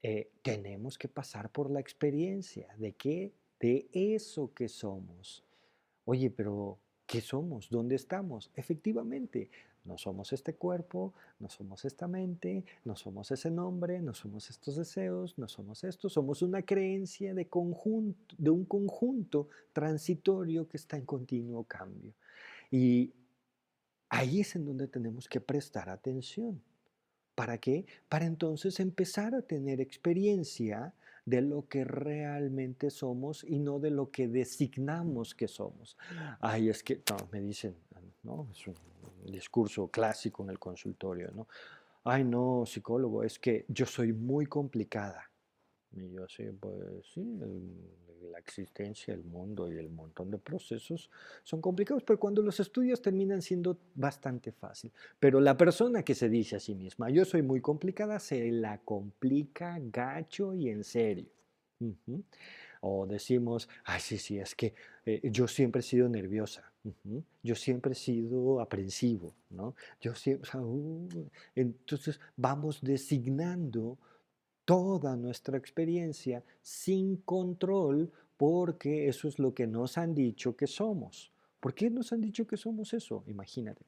eh, tenemos que pasar por la experiencia de qué, de eso que somos. Oye, pero ¿qué somos? ¿Dónde estamos? Efectivamente, no somos este cuerpo, no somos esta mente, no somos ese nombre, no somos estos deseos, no somos esto, somos una creencia de, conjunto, de un conjunto transitorio que está en continuo cambio. Y ahí es en donde tenemos que prestar atención. ¿Para qué? Para entonces empezar a tener experiencia de lo que realmente somos y no de lo que designamos que somos. Ay, es que, me dicen, ¿no? Es un discurso clásico en el consultorio, ¿no? Ay, no, psicólogo, es que yo soy muy complicada. Y yo sí, pues sí, la existencia, el mundo y el montón de procesos son complicados, pero cuando los estudios terminan siendo bastante fácil. Pero la persona que se dice a sí misma, yo soy muy complicada, se la complica gacho y en serio. O decimos, ay, sí, sí, es que eh, yo siempre he sido nerviosa. Yo siempre he sido aprensivo, ¿no? Yo siempre, uh, entonces vamos designando toda nuestra experiencia sin control porque eso es lo que nos han dicho que somos. ¿Por qué nos han dicho que somos eso? Imagínate.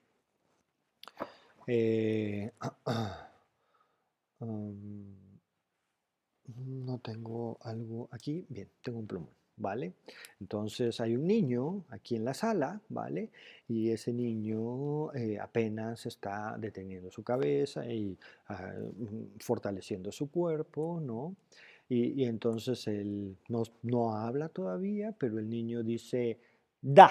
Eh, no tengo algo aquí. Bien, tengo un plumón. ¿Vale? Entonces hay un niño aquí en la sala, ¿vale? Y ese niño eh, apenas está deteniendo su cabeza y ah, mm, fortaleciendo su cuerpo, ¿no? Y, y entonces él no, no habla todavía, pero el niño dice, da,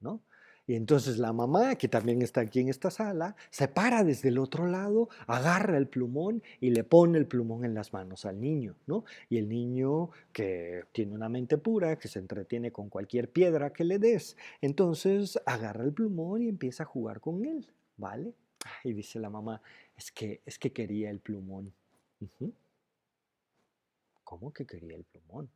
¿no? Y entonces la mamá, que también está aquí en esta sala, se para desde el otro lado, agarra el plumón y le pone el plumón en las manos al niño, ¿no? Y el niño que tiene una mente pura, que se entretiene con cualquier piedra que le des, entonces agarra el plumón y empieza a jugar con él, ¿vale? Y dice la mamá, es que, es que quería el plumón. ¿Cómo que quería el plumón?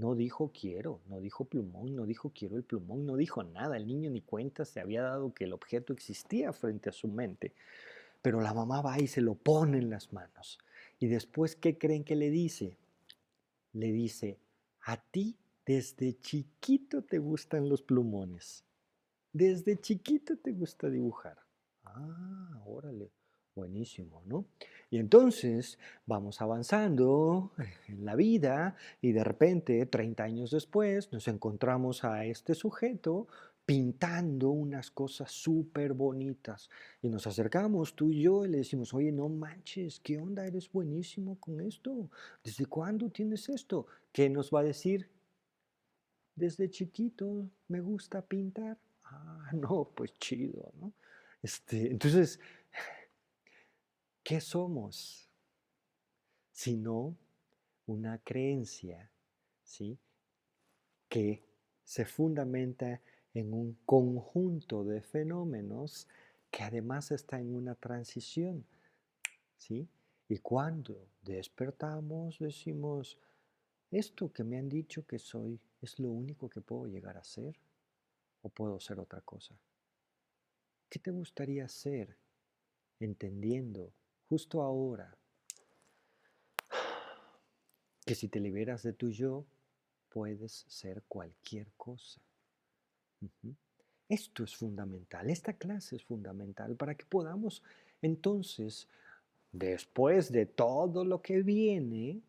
No dijo quiero, no dijo plumón, no dijo quiero el plumón, no dijo nada. El niño ni cuenta se había dado que el objeto existía frente a su mente. Pero la mamá va y se lo pone en las manos. Y después, ¿qué creen que le dice? Le dice, a ti desde chiquito te gustan los plumones. Desde chiquito te gusta dibujar. Ah, órale, buenísimo, ¿no? Y entonces vamos avanzando en la vida y de repente, 30 años después, nos encontramos a este sujeto pintando unas cosas súper bonitas. Y nos acercamos tú y yo y le decimos, oye, no manches, ¿qué onda? Eres buenísimo con esto. ¿Desde cuándo tienes esto? ¿Qué nos va a decir? Desde chiquito me gusta pintar. Ah, no, pues chido, ¿no? Este, entonces, ¿Qué somos? Sino una creencia, ¿sí? Que se fundamenta en un conjunto de fenómenos que además está en una transición. ¿sí? Y cuando despertamos decimos, esto que me han dicho que soy es lo único que puedo llegar a ser o puedo ser otra cosa. ¿Qué te gustaría ser entendiendo justo ahora que si te liberas de tu yo, puedes ser cualquier cosa? Esto es fundamental, esta clase es fundamental para que podamos entonces, después de todo lo que viene,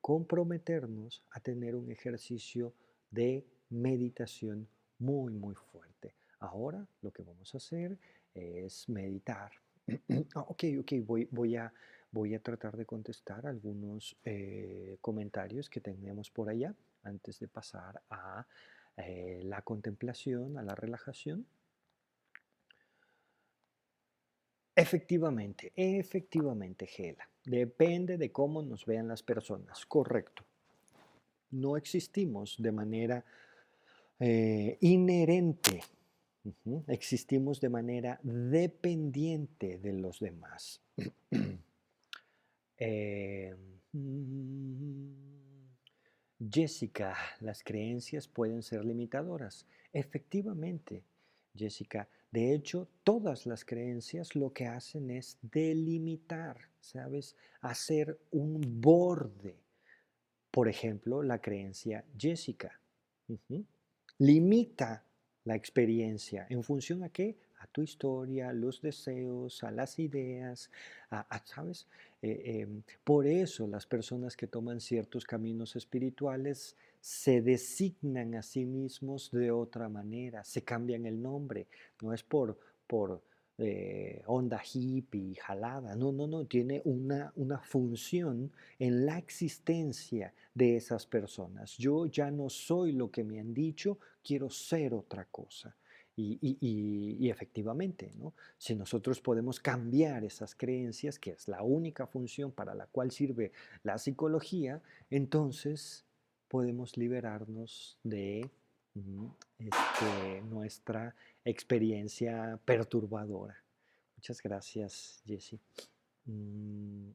comprometernos a tener un ejercicio de meditación muy, muy fuerte. Ahora lo que vamos a hacer es meditar. Ok, ok, voy, voy, a, voy a tratar de contestar algunos eh, comentarios que tenemos por allá antes de pasar a eh, la contemplación, a la relajación. Efectivamente, efectivamente, Gela. Depende de cómo nos vean las personas. Correcto. No existimos de manera eh, inherente. Existimos de manera dependiente de los demás. Eh, Jessica, las creencias pueden ser limitadoras. Efectivamente, Jessica, de hecho, todas las creencias lo que hacen es delimitar, ¿sabes? Hacer un borde. Por ejemplo, la creencia Jessica. Limita la experiencia. ¿En función a qué? A tu historia, a los deseos, a las ideas, a, ¿sabes? Eh, em, por eso las personas que toman ciertos caminos espirituales se designan a sí mismos de otra manera, se cambian el nombre, no es por, por eh, onda hippie, jalada, no, no, no, tiene una, una función en la existencia de esas personas. Yo ya no soy lo que me han dicho, quiero ser otra cosa. Y, efectivamente, ¿no? si nosotros podemos cambiar esas creencias, que es la única función para la cual sirve la psicología, entonces podemos liberarnos de este, nuestra experiencia perturbadora. Muchas gracias, Jessie. Mm,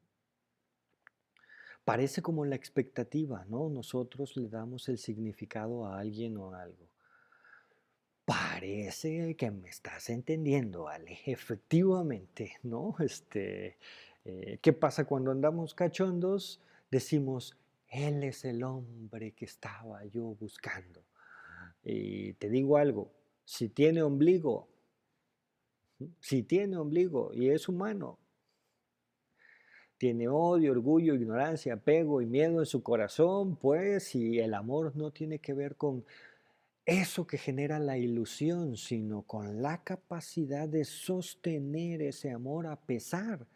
parece como la expectativa, ¿no? Nosotros le damos el significado a alguien o a algo. Parece que me estás entendiendo, Ale. Efectivamente, ¿no? Este, eh, ¿Qué pasa cuando andamos cachondos? Decimos, Él es el hombre que estaba yo buscando. Y te digo algo, si tiene ombligo, si tiene ombligo y es humano, tiene odio, orgullo, ignorancia, apego y miedo en su corazón, pues si el amor no tiene que ver con eso que genera la ilusión, sino con la capacidad de sostener ese amor a pesar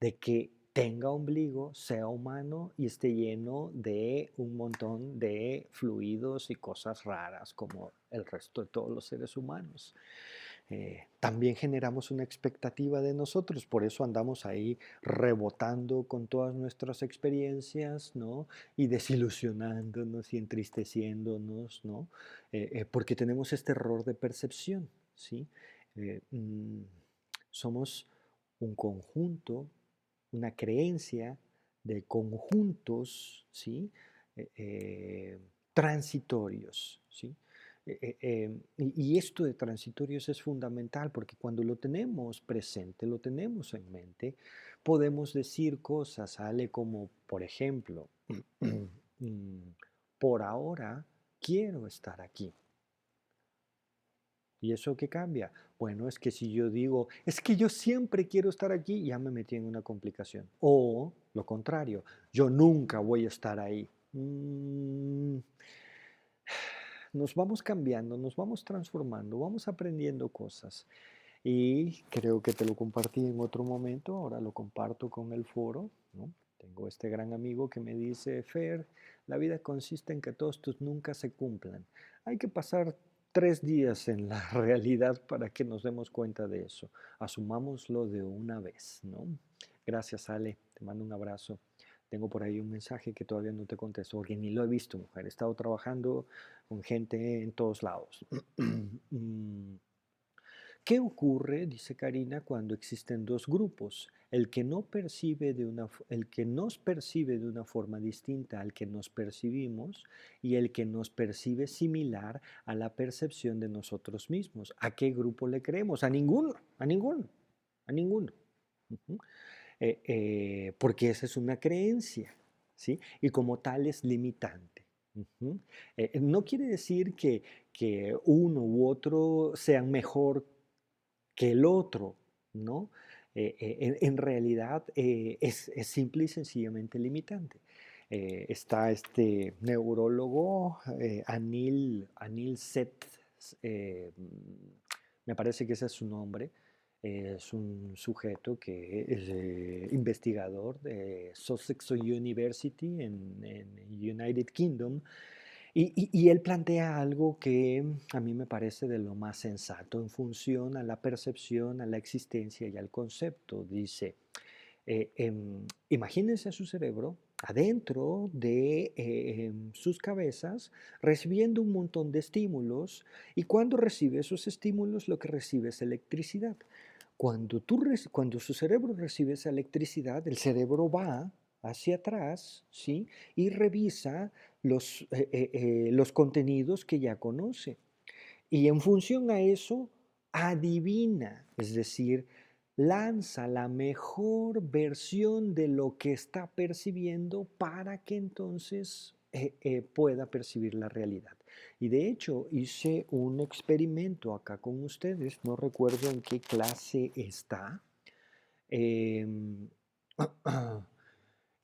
de que tenga ombligo, sea humano y esté lleno de un montón de fluidos y cosas raras como el resto de todos los seres humanos. Eh, también generamos una expectativa de nosotros, por eso andamos ahí rebotando con todas nuestras experiencias, ¿no? Y desilusionándonos y entristeciéndonos, ¿no? Eh, eh, porque tenemos este error de percepción, ¿sí? Mm, somos un conjunto, una creencia de conjuntos, ¿sí? transitorios, ¿sí? Eh, eh, em, y, esto de transitorios es fundamental porque cuando lo tenemos presente, lo tenemos en mente, podemos decir cosas, sale como, por ejemplo, mm, por ahora quiero estar aquí. ¿Y eso qué cambia? Bueno, es que si yo digo, es que yo siempre quiero estar aquí, ya me metí en una complicación. O lo contrario, yo nunca voy a estar ahí. Mm, nos vamos cambiando, nos vamos transformando, vamos aprendiendo cosas. Y creo que te lo compartí en otro momento, ahora lo comparto con el foro. Tengo este gran amigo que me dice, Fer, la vida consiste en que todos tus nunca se cumplan. Hay que pasar tres días en la realidad para que nos demos cuenta de eso. Asumámoslo de una vez, ¿no? Gracias, Ale. Te mando un abrazo. Tengo por ahí un mensaje que todavía no te contesto, porque ni lo he visto, mujer. He estado trabajando con gente en todos lados. ¿Qué ocurre, dice Karina, cuando existen dos grupos? El que, no percibe de una, el que nos percibe de una forma distinta al que nos percibimos y el que nos percibe similar a la percepción de nosotros mismos. ¿A qué grupo le creemos? A ninguno, a ninguno, a ninguno. Eh, eh, porque esa es una creencia, ¿sí? Y como tal es limitante. Eh, no quiere decir que, que uno u otro sean mejor que el otro, ¿no? Eh, eh, en, realidad eh, es, simple y sencillamente limitante. está este neurólogo Anil, Anil Seth, me parece que ese es su nombre, es un sujeto que es investigador de Sussex University en, en United Kingdom, y, él plantea algo que a mí me parece de lo más sensato en función a la percepción, a la existencia y al concepto. Dice, eh, em, imagínense a su cerebro adentro de eh, em, sus cabezas recibiendo un montón de estímulos y cuando recibe esos estímulos lo que recibe es electricidad. Cuando, tú, cuando su cerebro recibe esa electricidad, el cerebro va hacia atrás ¿sí? y revisa los, eh, eh, eh, los contenidos que ya conoce. Y en función a eso, adivina, es decir, lanza la mejor versión de lo que está percibiendo para que entonces pueda percibir la realidad. Y de hecho hice un experimento acá con ustedes, no recuerdo en qué clase está. Em,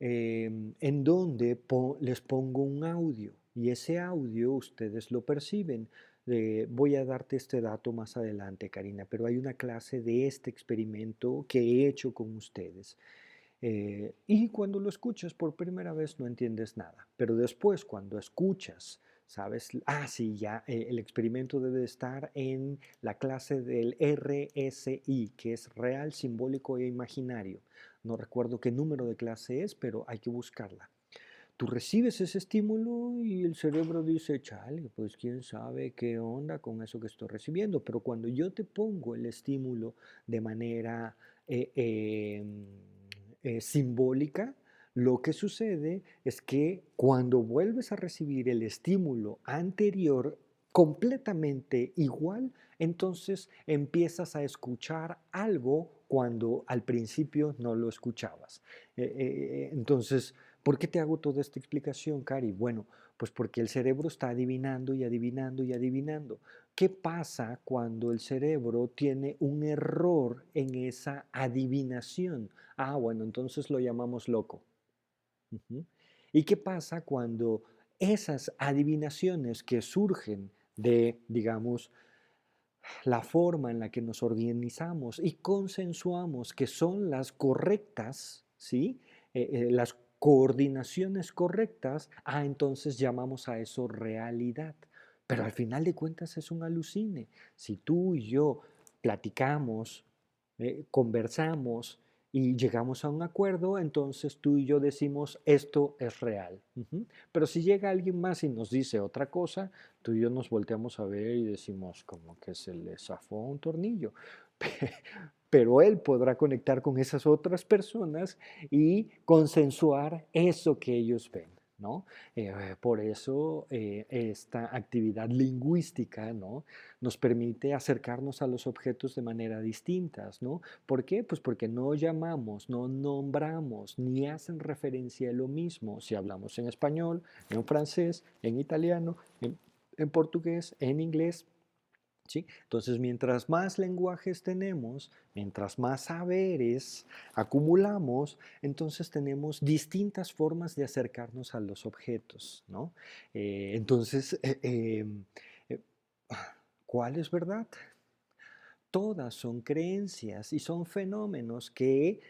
Em, en donde les pongo un audio y ese audio ustedes lo perciben. voy a darte este dato más adelante, Karina, pero hay una clase de este experimento que he hecho con ustedes. Eh, y cuando lo escuchas por primera vez no entiendes nada, pero después cuando escuchas, sabes, ah, sí, ya eh, el experimento debe estar en la clase del RSI, que es real, simbólico e imaginario. No recuerdo qué número de clase es, pero hay que buscarla. Tú recibes ese estímulo y el cerebro dice, chale, pues quién sabe qué onda con eso que estoy recibiendo. Pero cuando yo te pongo el estímulo de manera eh, em, eh, simbólica, lo que sucede es que cuando vuelves a recibir el estímulo anterior completamente igual, entonces empiezas a escuchar algo cuando al principio no lo escuchabas. Eh, eh, eh, entonces, ¿por qué te hago toda esta explicación, Cari? Bueno, pues porque el cerebro está adivinando y adivinando y adivinando. ¿Qué pasa cuando el cerebro tiene un error en esa adivinación? Ah, bueno, entonces lo llamamos loco. ¿Y qué pasa cuando esas adivinaciones que surgen de, digamos, la forma en la que nos organizamos y consensuamos que son las correctas, ¿sí? Eh, eh, las coordinaciones correctas, ah, entonces llamamos a eso realidad. Pero al final de cuentas es un alucine. Si tú y yo platicamos, eh, conversamos, y llegamos a un acuerdo, entonces tú y yo decimos esto es real. Pero si llega alguien más y nos dice otra cosa, tú y yo nos volteamos a ver y decimos como que se le zafó un tornillo. Pero él podrá conectar con esas otras personas y consensuar eso que ellos ven. ¿No? Eh, por eso eh, esta actividad lingüística ¿no? nos permite acercarnos a los objetos de manera distinta. ¿no? ¿Por qué? Pues porque no llamamos, no nombramos, ni hacen referencia a lo mismo si hablamos en español, en francés, en italiano, en portugués, en inglés, entonces, mientras más lenguajes tenemos, mientras más saberes acumulamos, entonces tenemos distintas formas de acercarnos a los objetos, ¿no? Eh, entonces, eh, em, eh, ¿cuál es verdad? Todas son creencias y son fenómenos que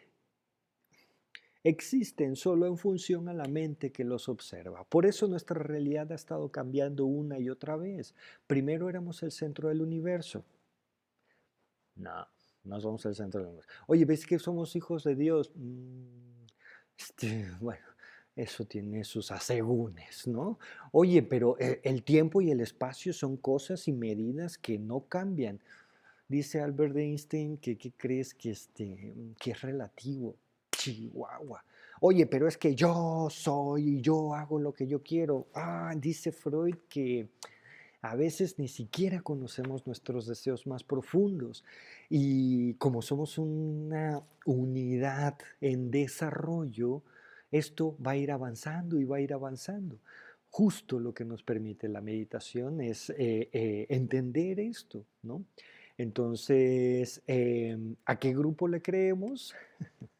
existen solo en función a la mente que los observa. Por eso nuestra realidad ha estado cambiando una y otra vez. Primero éramos el centro del universo. No, no somos el centro del universo. Oye, ¿ves que somos hijos de Dios? Mm, este, bueno, eso tiene sus asegúnes, ¿no? Oye, pero e- el tiempo y el espacio son cosas y medidas que no cambian. Dice Albert Einstein que, ¿qué crees que, este, que es relativo? Chihuahua. Oye, pero es que yo soy y yo hago lo que yo quiero. Ah, dice Freud que a veces ni siquiera conocemos nuestros deseos más profundos. Y como somos una unidad en desarrollo, esto va a ir avanzando y va a ir avanzando. Justo lo que nos permite la meditación es eh, eh, entender esto, ¿no? Entonces, em, ¿a qué grupo le creemos?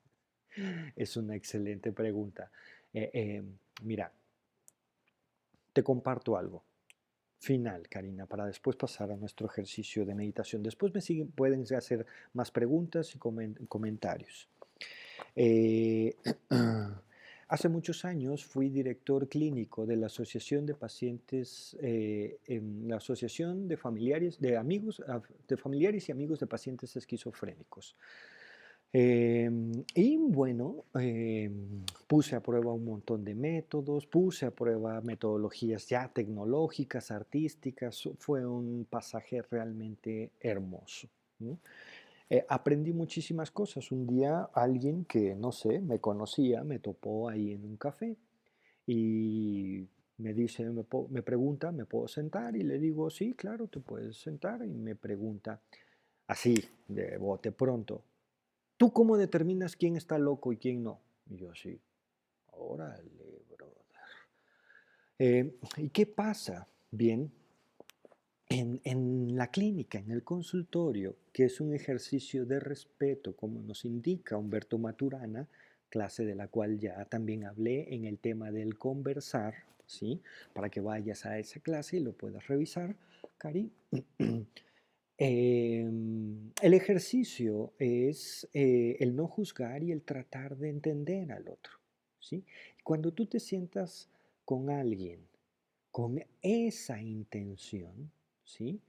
Es una excelente pregunta. Eh, em, mira, te comparto algo final, Karina, para después pasar a nuestro ejercicio de meditación. Después me siguen, pueden hacer más preguntas y comentarios. Eh, hace muchos años fui director clínico de la Asociación de Pacientes, eh, la Asociación de Familiares, de Amigos, de Familiares y Amigos de Pacientes Esquizofrénicos. Em, y bueno, em, puse a prueba un montón de métodos, puse a prueba metodologías ya tecnológicas, artísticas, fue un pasaje realmente hermoso. Eh, aprendí muchísimas cosas. Un día alguien que, no sé, me conocía, me topó ahí en un café y me dice, me, me pregunta, ¿me puedo sentar? Y le digo, sí, claro, te puedes sentar. Y me pregunta, así, de bote pronto, ¿Tú cómo determinas quién está loco y quién no? Y yo sí. Órale, brother. Eh, ¿Y qué pasa? Bien, en, en, la clínica, en el consultorio, que es un ejercicio de respeto, como nos indica Humberto Maturana, clase de la cual ya también hablé en el tema del conversar, ¿sí? Para que vayas a esa clase y lo puedas revisar, Cari. Em, el ejercicio es eh, el no juzgar y el tratar de entender al otro. ¿sí? Cuando tú te sientas con alguien con esa intención, ¿sí?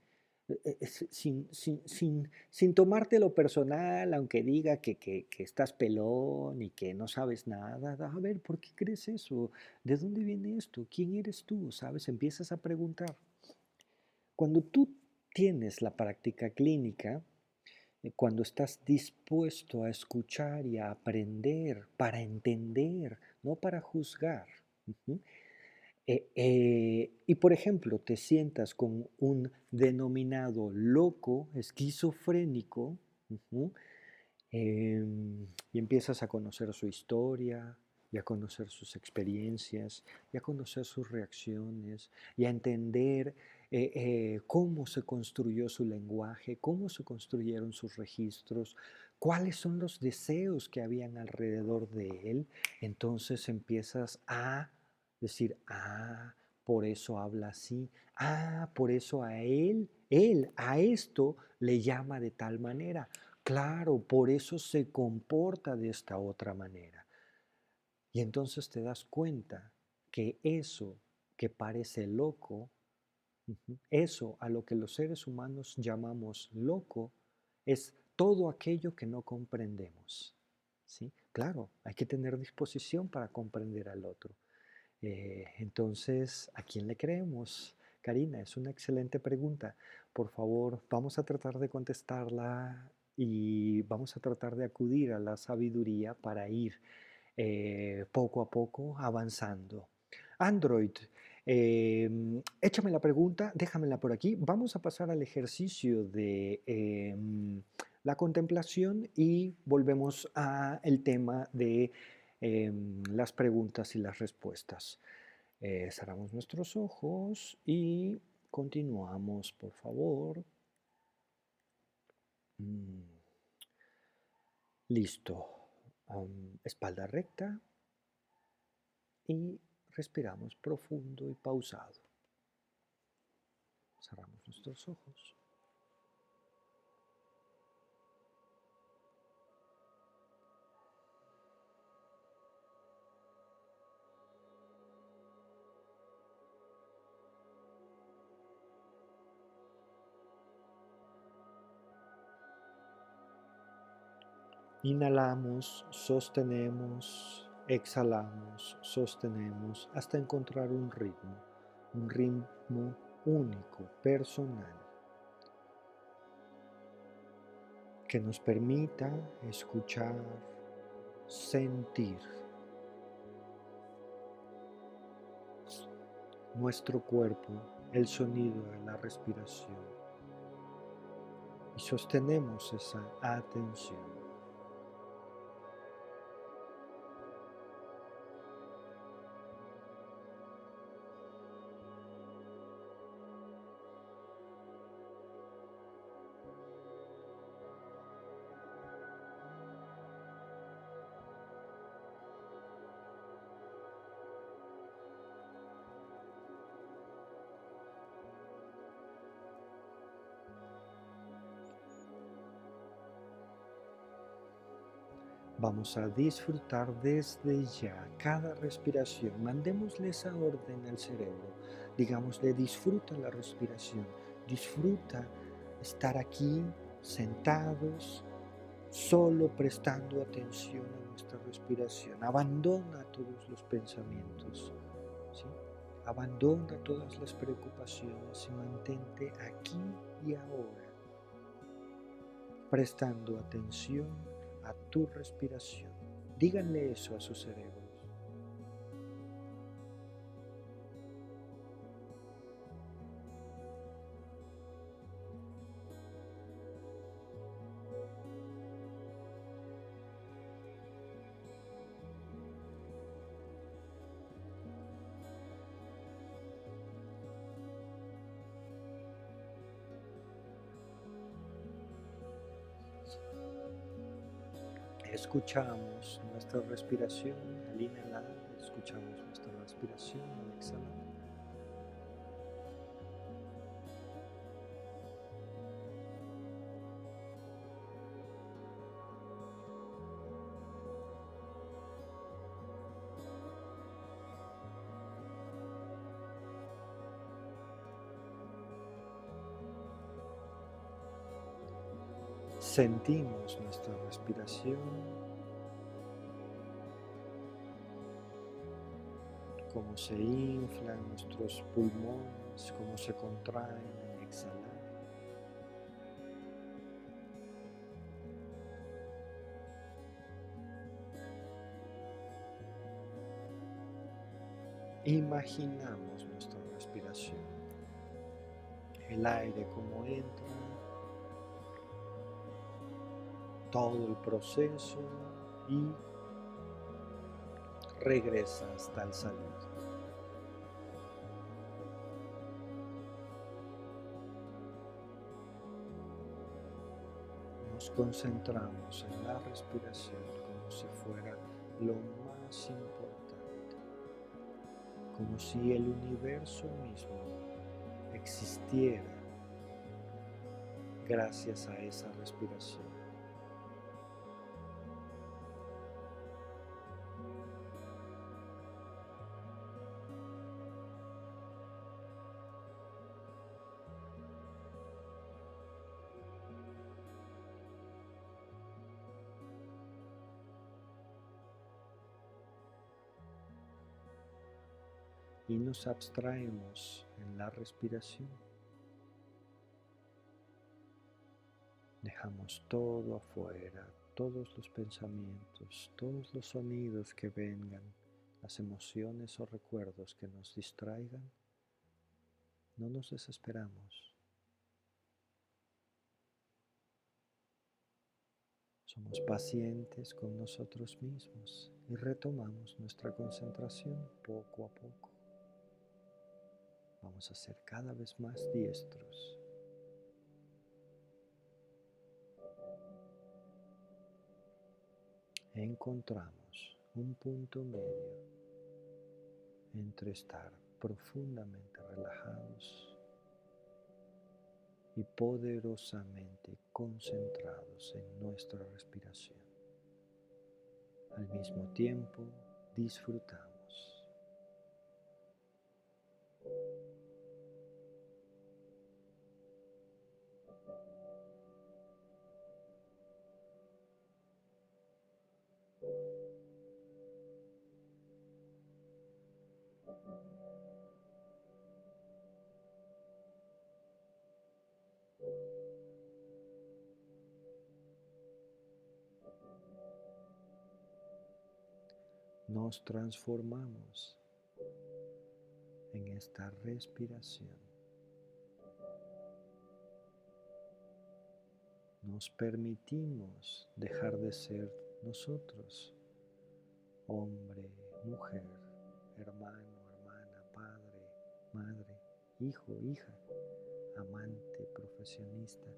E, e, sin, sin, sin, sin tomártelo personal, aunque diga que, que, que, estás pelón y que no sabes nada, a ver, ¿por qué crees eso? ¿De dónde viene esto? ¿Quién eres tú? ¿Sabes? Empiezas a preguntar. Cuando tú tienes la práctica clínica, eh, cuando estás dispuesto a escuchar y a aprender para entender, no para juzgar. Eh, eh, y por ejemplo, te sientas con un denominado loco, esquizofrénico, em, y empiezas a conocer su historia, y a conocer sus experiencias, y a conocer sus reacciones, y a entender eh, eh, cómo se construyó su lenguaje, cómo se construyeron sus registros, cuáles son los deseos que habían alrededor de él, entonces empiezas a decir, ah, por eso habla así, ah, por eso a él, él a esto le llama de tal manera, claro, por eso se comporta de esta otra manera. Y entonces te das cuenta que eso que parece loco eso a lo que los seres humanos llamamos loco es todo aquello que no comprendemos. ¿sí? Claro, hay que tener disposición para comprender al otro. Eh, entonces, ¿a quién le creemos? Karina, es una excelente pregunta. Por favor, vamos a tratar de contestarla y vamos a tratar de acudir a la sabiduría para ir eh, poco a poco avanzando. Android, Em, échame la pregunta, déjamela por aquí. Vamos a pasar al ejercicio de em, la contemplación y volvemos al tema de em, las preguntas y las respuestas. Eh, cerramos nuestros ojos y continuamos, por favor. Mm. Listo. espalda recta y respiramos profundo y pausado. Cerramos nuestros ojos. Inhalamos, sostenemos Exhalamos, sostenemos hasta encontrar un ritmo, un ritmo único, personal, que nos permita escuchar, sentir nuestro cuerpo, el sonido de la respiración y sostenemos esa atención. Vamos a disfrutar desde ya cada respiración. Mandémosle esa orden al cerebro. Digámosle, disfruta la respiración. Disfruta estar aquí sentados, solo prestando atención a nuestra respiración. Abandona todos los pensamientos. Abandona todas las preocupaciones y mantente aquí y ahora, prestando atención a tu respiración. Díganle eso a su cerebro. Escuchamos nuestra respiración al inhalar, escuchamos nuestra respiración al exhalar. Sentimos nuestra respiración, cómo se inflan nuestros pulmones, cómo se contraen al exhalar. Imaginamos nuestra respiración, el aire como entra todo el proceso y regresa hasta el salir. Concentramos en la respiración como si fuera lo más importante, como si el universo mismo existiera gracias a esa respiración. Y nos abstraemos en la respiración. Dejamos todo afuera, todos los pensamientos, todos los sonidos que vengan, las emociones o recuerdos que nos distraigan. No nos desesperamos. Somos pacientes con nosotros mismos y retomamos nuestra concentración poco a poco. Vamos a ser cada vez más diestros. Encontramos un punto medio entre estar profundamente relajados y poderosamente concentrados en nuestra respiración. Al mismo tiempo, disfrutamos. Nos transformamos en esta respiración. Nos permitimos dejar de ser nosotros, hombre, mujer, hermano, hermana, padre, madre, hijo, hija, amante, profesionista.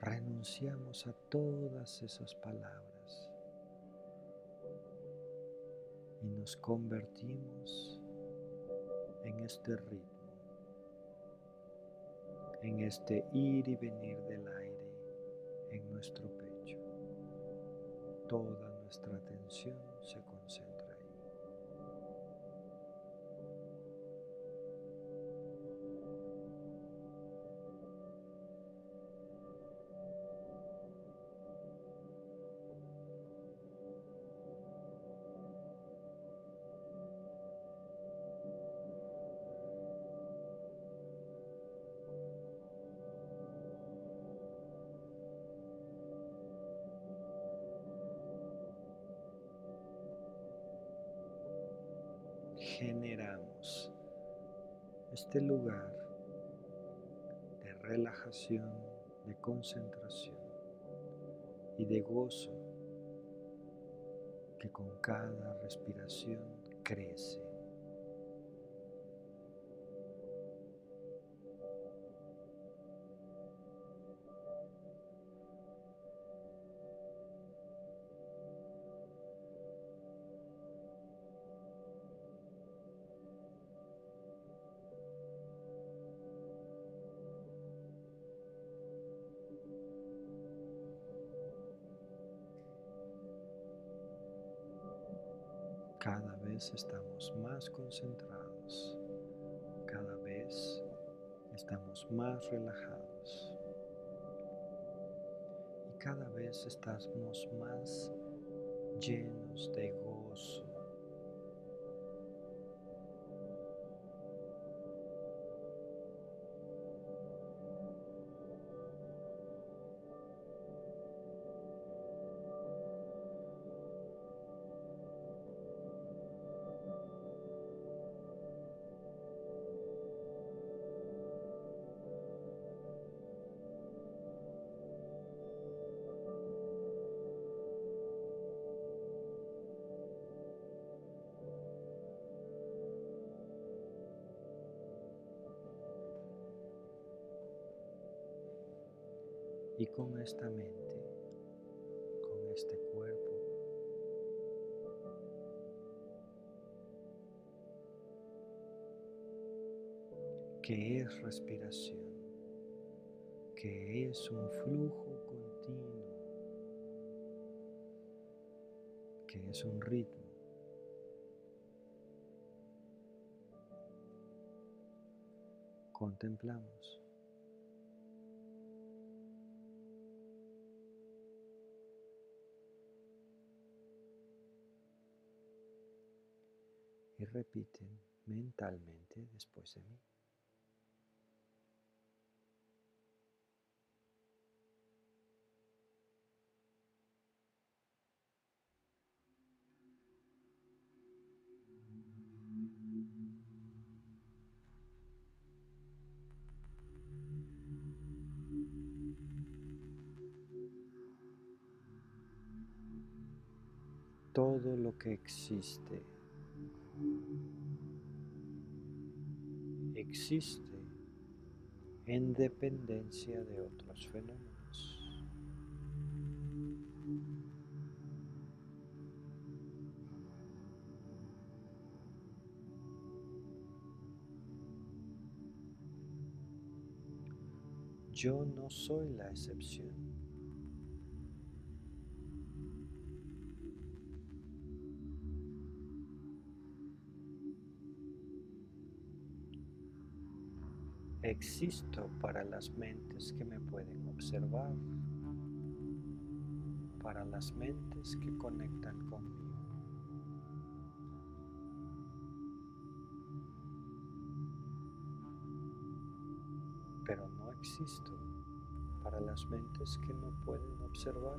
Renunciamos a todas esas palabras y nos convertimos en este ritmo, en este ir y venir del aire en nuestro pecho. Toda nuestra atención se este lugar de relajación, de concentración y de gozo que con cada respiración crece. Cada vez estamos más concentrados, cada vez estamos más relajados. Y cada vez estamos más llenos de gozo que es respiración, que es un flujo continuo, que es un ritmo. Contemplamos. y repiten mentalmente después de mí. Que existe existe en dependencia de otros fenómenos. Yo no soy la excepción. Existo para las mentes que me pueden observar, para las mentes que conectan conmigo. Pero no existo para las mentes que no pueden observar.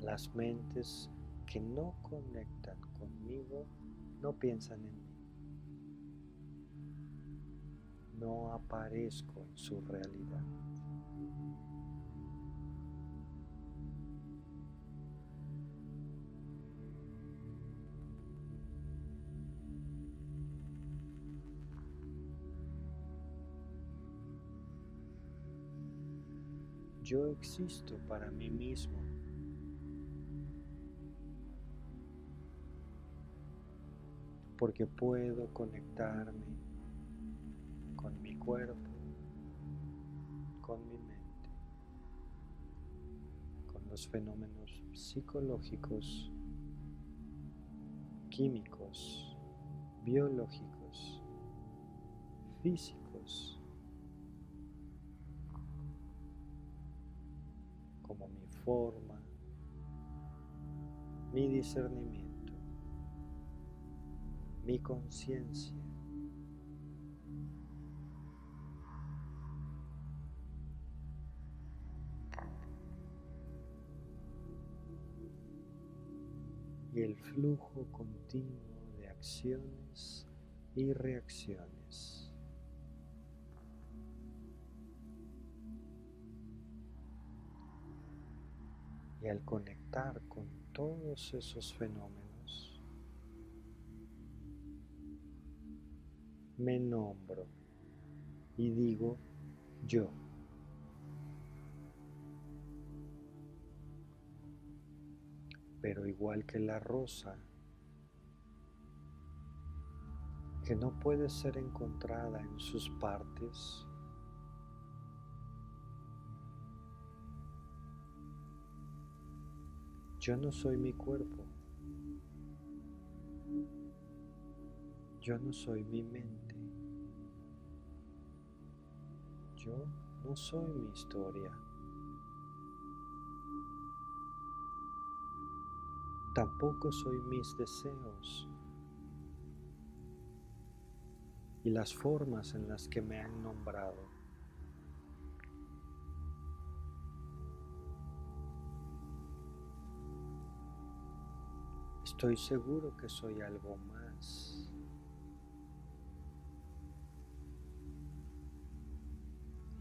Las mentes que no conectan no piensan en mí. No aparezco en su realidad. Yo existo para mí mismo porque puedo conectarme con mi cuerpo, con mi mente, con los fenómenos psicológicos, químicos, biológicos, físicos, como mi forma, mi discernimiento mi conciencia. y el flujo continuo de acciones y reacciones. Y al conectar con todos esos fenómenos, me nombro y digo yo. Pero igual que la rosa, que no puede ser encontrada en sus partes, yo no soy mi cuerpo. Yo no soy mi mente. Yo no soy mi historia. Tampoco soy mis deseos y las formas en las que me han nombrado. Estoy seguro que soy algo más.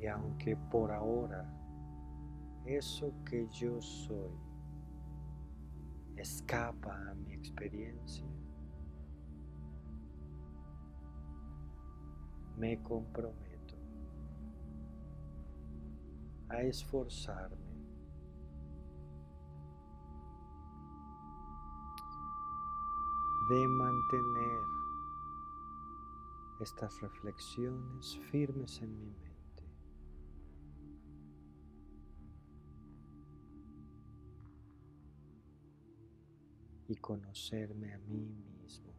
Y aunque por ahora eso que yo soy escapa a mi experiencia, me comprometo a esforzarme de mantener estas reflexiones firmes en mi mente. Y conocerme a mí mismo.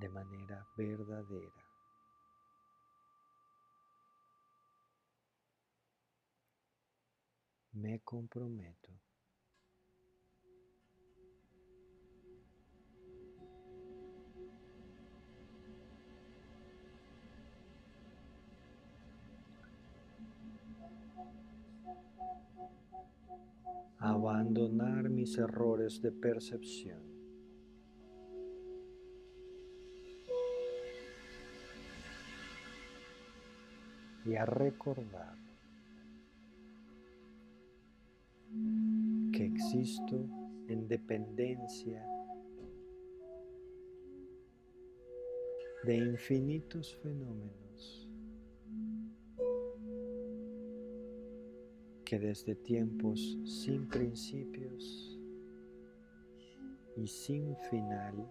de manera verdadera. Me comprometo abandonar mis errores de percepción. Y a recordar que existo en dependencia de infinitos fenómenos que desde tiempos sin principios y sin final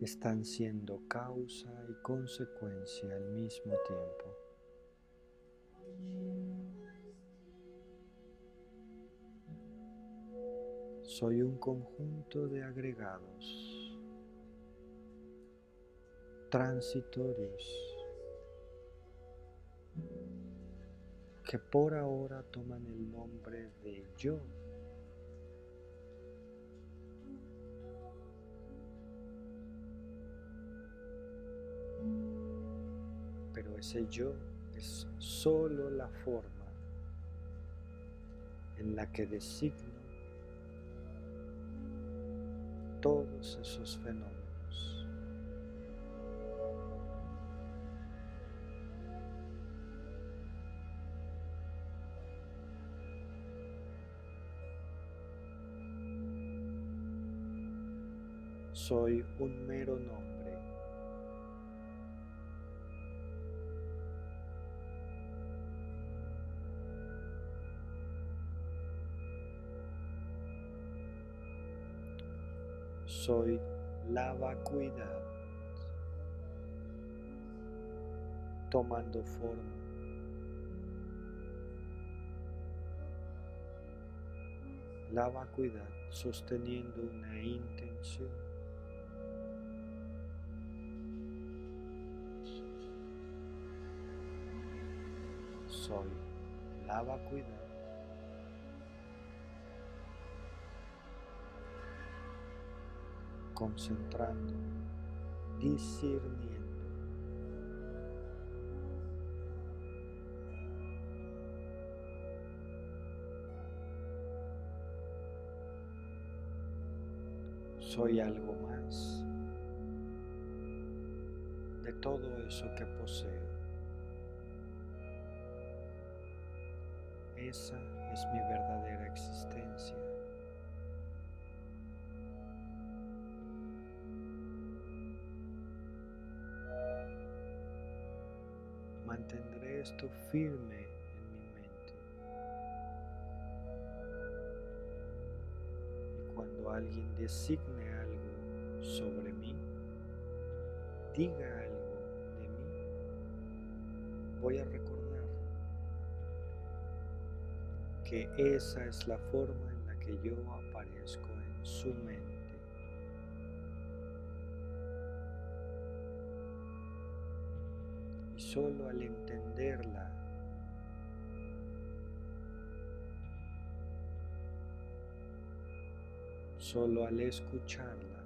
están siendo causa y consecuencia al mismo tiempo. Soy un conjunto de agregados transitorios que por ahora toman el nombre de yo. Pero ese yo es solo la forma en la que designo todos esos fenómenos. Soy un mero nombre. Soy la vacuidad tomando forma. La vacuidad sosteniendo una intención. Soy la vacuidad. Concentrando, discerniendo. Soy algo más de todo eso que poseo. Esa es mi verdadera existencia. Mantendré esto firme en mi mente. Y cuando alguien designe algo sobre mí, diga algo de mí, voy a recordar que esa es la forma en la que yo aparezco en su mente. Y solo al entenderla, solo al escucharla,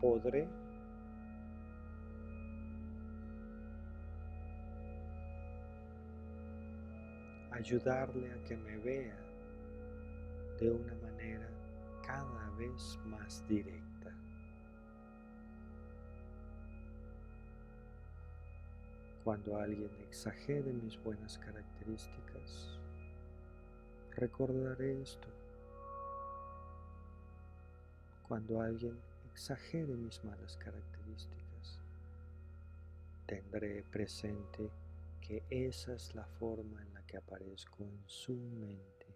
podré ayudarle a que me vea de una manera cada vez más directa. Cuando alguien exagere mis buenas características, recordaré esto. Cuando alguien exagere mis malas características, tendré presente que esa es la forma en la que aparezco en su mente.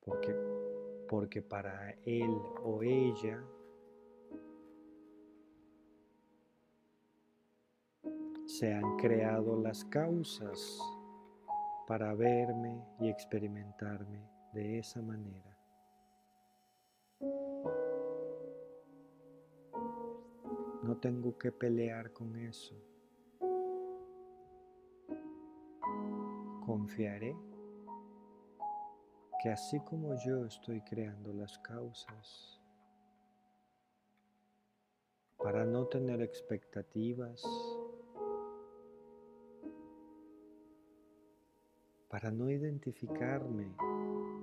Porque, porque para él o ella se han creado las causas para verme y experimentarme de esa manera. No tengo que pelear con eso. Confiaré que así como yo estoy creando las causas, para no tener expectativas, para no identificarme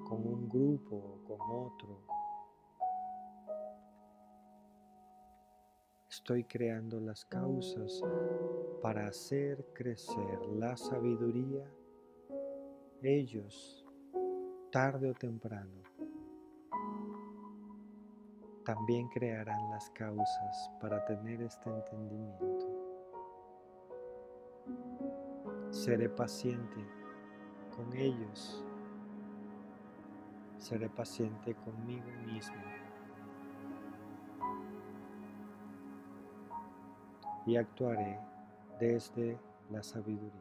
con un grupo o con otro, Estoy creando las causas para hacer crecer la sabiduría. Ellos, tarde o temprano, también crearán las causas para tener este entendimiento. Seré paciente con ellos. Seré paciente conmigo mismo. Y actuaré desde la sabiduría.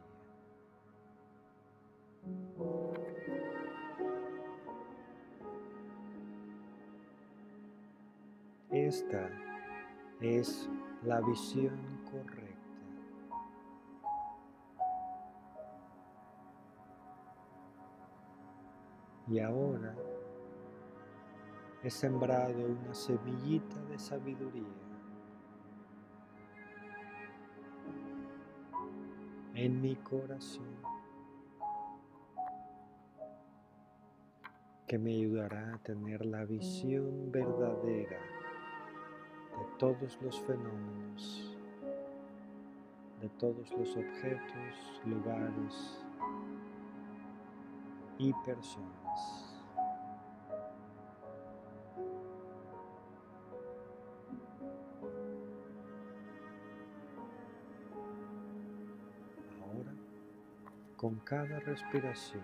Esta es la visión correcta. Y ahora he sembrado una semillita de sabiduría en mi corazón que me ayudará a tener la visión verdadera de todos los fenómenos, de todos los objetos, lugares y personas. Con cada respiración,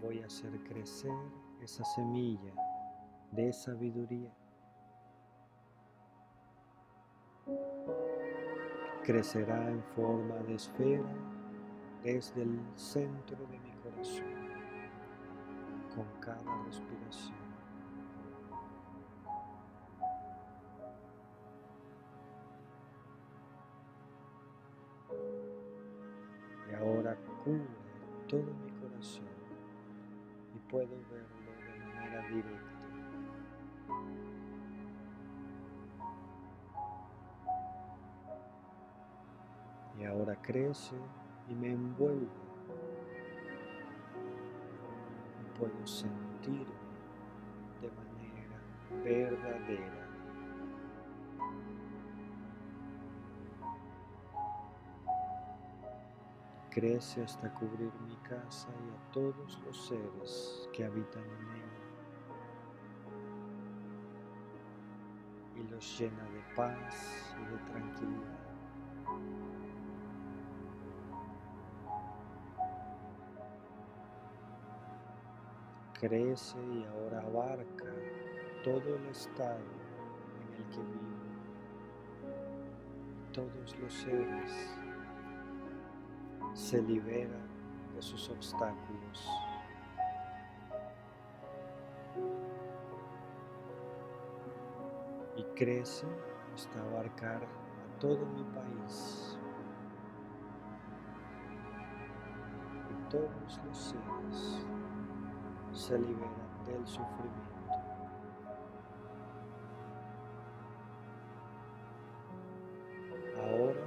voy a hacer crecer esa semilla de sabiduría crecerá en forma de esfera desde el centro de mi corazón con cada respiración. Y me envuelve. Y puedo sentirme de manera verdadera. Crece hasta cubrir mi casa y a todos los seres que habitan en ella. Y los llena de paz y de tranquilidad. Crece y ahora abarca todo el estado en el que vivo. Todos los seres se liberan de sus obstáculos. Y crece hasta abarcar a todo mi país. Y todos los seres se liberan del sufrimiento. Ahora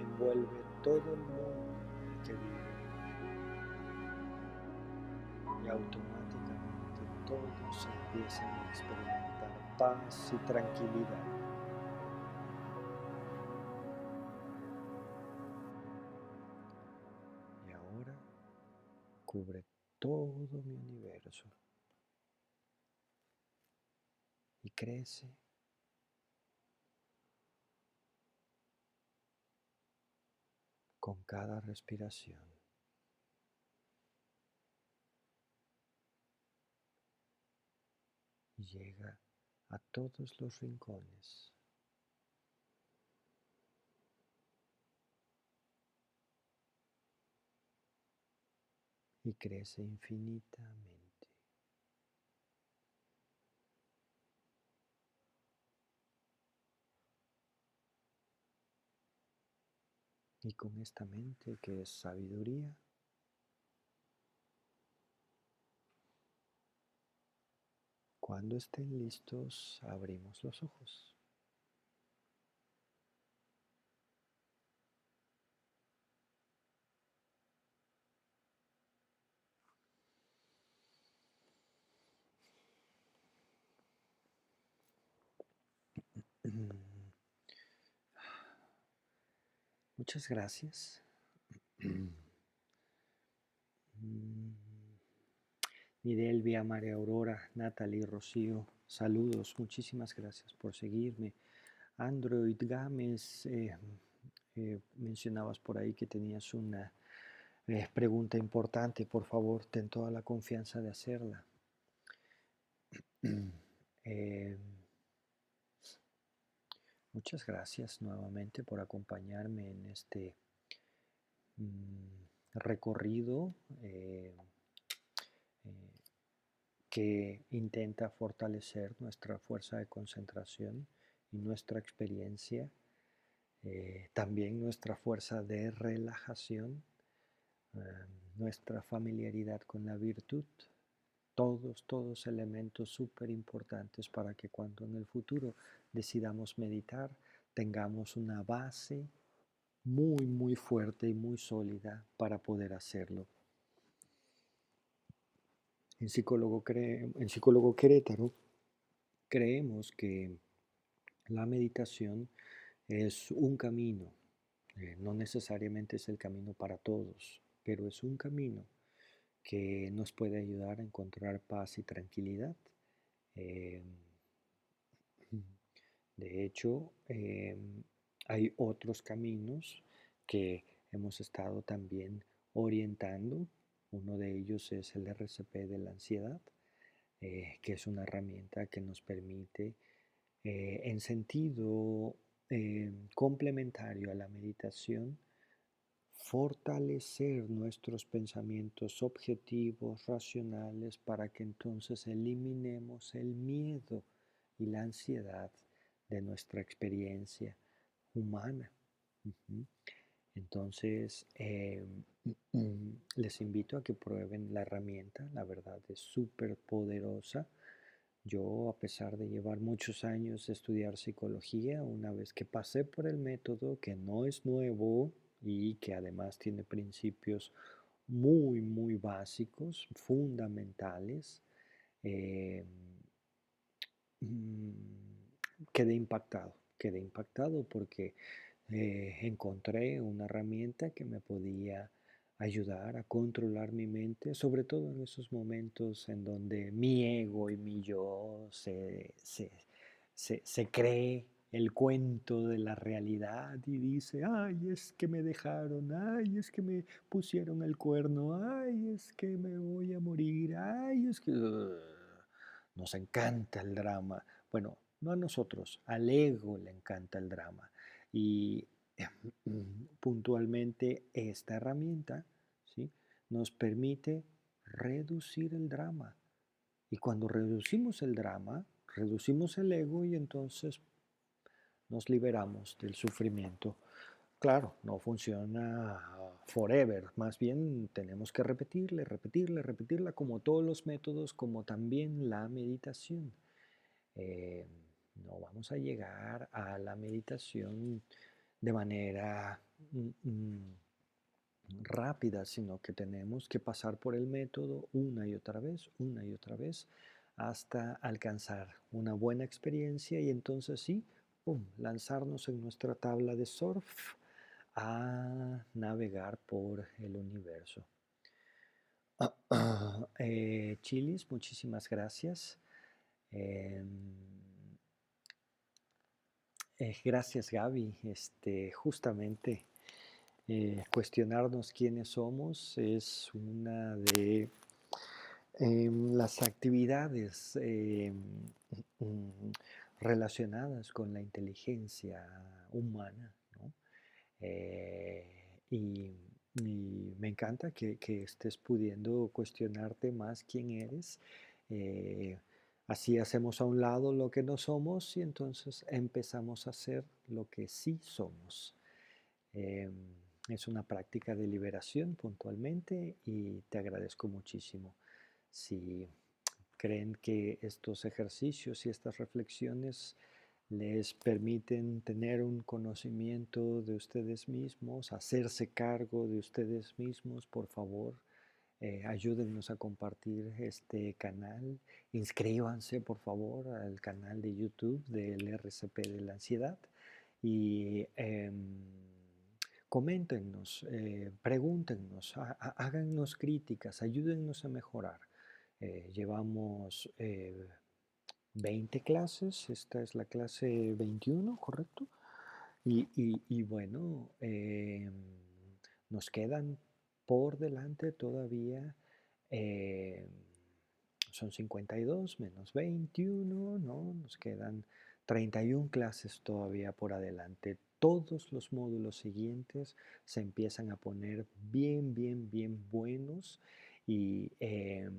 envuelve todo el mundo que vive y automáticamente todos empiezan a experimentar paz y tranquilidad. Todo mi universo y crece con cada respiración. Llega a todos los rincones. Y crece infinitamente. Y con esta mente que es sabiduría, cuando estén listos, abrimos los ojos. Muchas gracias. Midelvia, María Aurora, Natalie, Rocío, saludos, muchísimas gracias por seguirme. Android Gámez, eh, eh, mencionabas por ahí que tenías una eh, pregunta importante, por favor, ten toda la confianza de hacerla. Muchas gracias nuevamente por acompañarme en este mm, recorrido eh, eh, que intenta fortalecer nuestra fuerza de concentración y nuestra experiencia, eh, también nuestra fuerza de relajación, nuestra familiaridad con la virtud, todos, todos elementos súper importantes para que cuando en el futuro decidamos meditar, tengamos una base muy, muy fuerte y muy sólida para poder hacerlo. En psicólogo, en psicólogo Querétaro creemos que la meditación es un camino, eh, no necesariamente es el camino para todos, pero es un camino que nos puede ayudar a encontrar paz y tranquilidad. Em, de hecho, em, hay otros caminos que hemos estado también orientando. Uno de ellos es el RCP de la ansiedad, eh, que es una herramienta que nos permite, eh, en sentido em, complementario a la meditación, fortalecer nuestros pensamientos objetivos, racionales, para que entonces eliminemos el miedo y la ansiedad de nuestra experiencia humana. Entonces, em, les invito a que prueben la herramienta, la verdad es súper poderosa. Yo, a pesar de llevar muchos años estudiar psicología, una vez que pasé por el método, que no es nuevo, y que además tiene principios muy, muy básicos, fundamentales, eh, mm, quedé impactado, quedé impactado porque eh, encontré una herramienta que me podía ayudar a controlar mi mente, sobre todo en esos momentos en donde mi ego y mi yo se, se, se cree el cuento de la realidad y dice, ay, es que me dejaron, ay, es que me pusieron el cuerno, ay, es que me voy a morir, ay, es que... nos encanta el drama. Bueno, no a nosotros, al ego le encanta el drama. Y puntualmente esta herramienta ¿sí? nos permite reducir el drama. Y cuando reducimos el drama, reducimos el ego y entonces nos liberamos del sufrimiento. Claro, no funciona forever, más bien tenemos que repetirle, repetirle, repetirla como todos los métodos, como también la meditación. Eh, no vamos a llegar a la meditación de manera mm, mm, rápida, sino que tenemos que pasar por el método una y otra vez, una y otra vez, hasta alcanzar una buena experiencia y entonces sí, lanzarnos en nuestra tabla de surf a navegar por el universo. Eh, Chilis, muchísimas gracias. Em, eh, gracias Gaby. Este, justamente eh, cuestionarnos quiénes somos es una de em, las actividades em, relacionadas con la inteligencia humana. Eh, y, me encanta que, estés pudiendo cuestionarte más quién eres. Así hacemos a un lado lo que no somos y entonces empezamos a ser lo que sí somos. Em, es una práctica de liberación puntualmente y te agradezco muchísimo. Si creen que estos ejercicios y estas reflexiones les permiten tener un conocimiento de ustedes mismos, hacerse cargo de ustedes mismos, por favor, eh, ayúdennos a compartir este canal. Inscríbanse, por favor, al canal de YouTube del RCP de la ansiedad y eh, coméntenos, pregúntenos, háganos críticas, ayúdennos a mejorar. Eh, llevamos 20 eh, clases, esta es la clase 21, ¿correcto? Y, bueno, eh, nos quedan por delante todavía, son 52 menos 21, ¿no? Nos quedan 31 clases todavía por adelante. Todos los módulos siguientes se empiezan a poner bien, bien, bien buenos y em,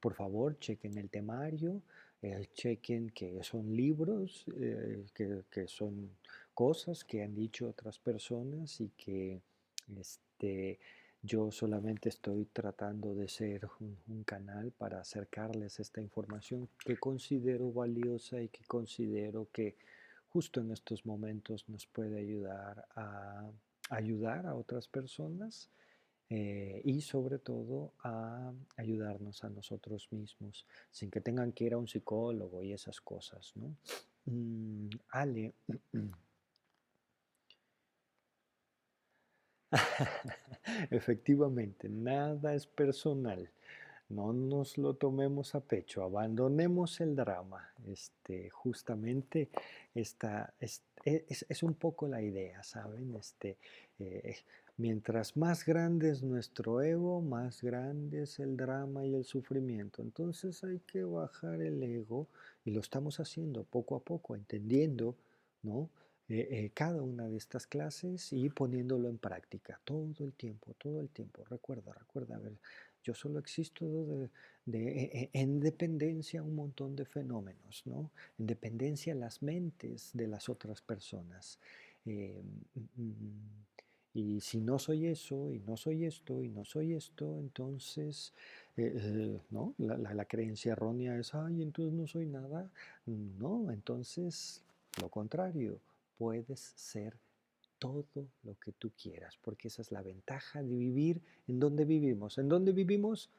por favor chequen el temario, eh, chequen que son libros, eh, que, son cosas que han dicho otras personas y que este, yo solamente estoy tratando de ser un, canal para acercarles esta información que considero valiosa y que considero que justo en estos momentos nos puede ayudar a ayudar a otras personas eh, y sobre todo a ayudarnos a nosotros mismos sin que tengan que ir a un psicólogo y esas cosas. ¿no? Mm, Ale. Efectivamente, nada es personal. No nos lo tomemos a pecho, abandonemos el drama. Este, justamente esta, es, es, un poco la idea, ¿saben? Este, eh, mientras más grande es nuestro ego, más grande es el drama y el sufrimiento. Entonces hay que bajar el ego y lo estamos haciendo poco a poco, entendiendo, ¿no? Eh, eh, cada una de estas clases y poniéndolo en práctica todo el tiempo, todo el tiempo. Recuerda, recuerda, a ver, yo solo existo de, e, e, en dependencia a un montón de fenómenos, ¿no? En dependencia a las mentes de las otras personas. Eh, mm, mm, y si no soy eso, y no soy esto, y no soy esto, entonces, ¿no? La, la, creencia errónea es, ay, entonces no soy nada. No, entonces, lo contrario, puedes ser todo lo que tú quieras, porque esa es la ventaja de vivir en donde vivimos. ¿En dónde vivimos?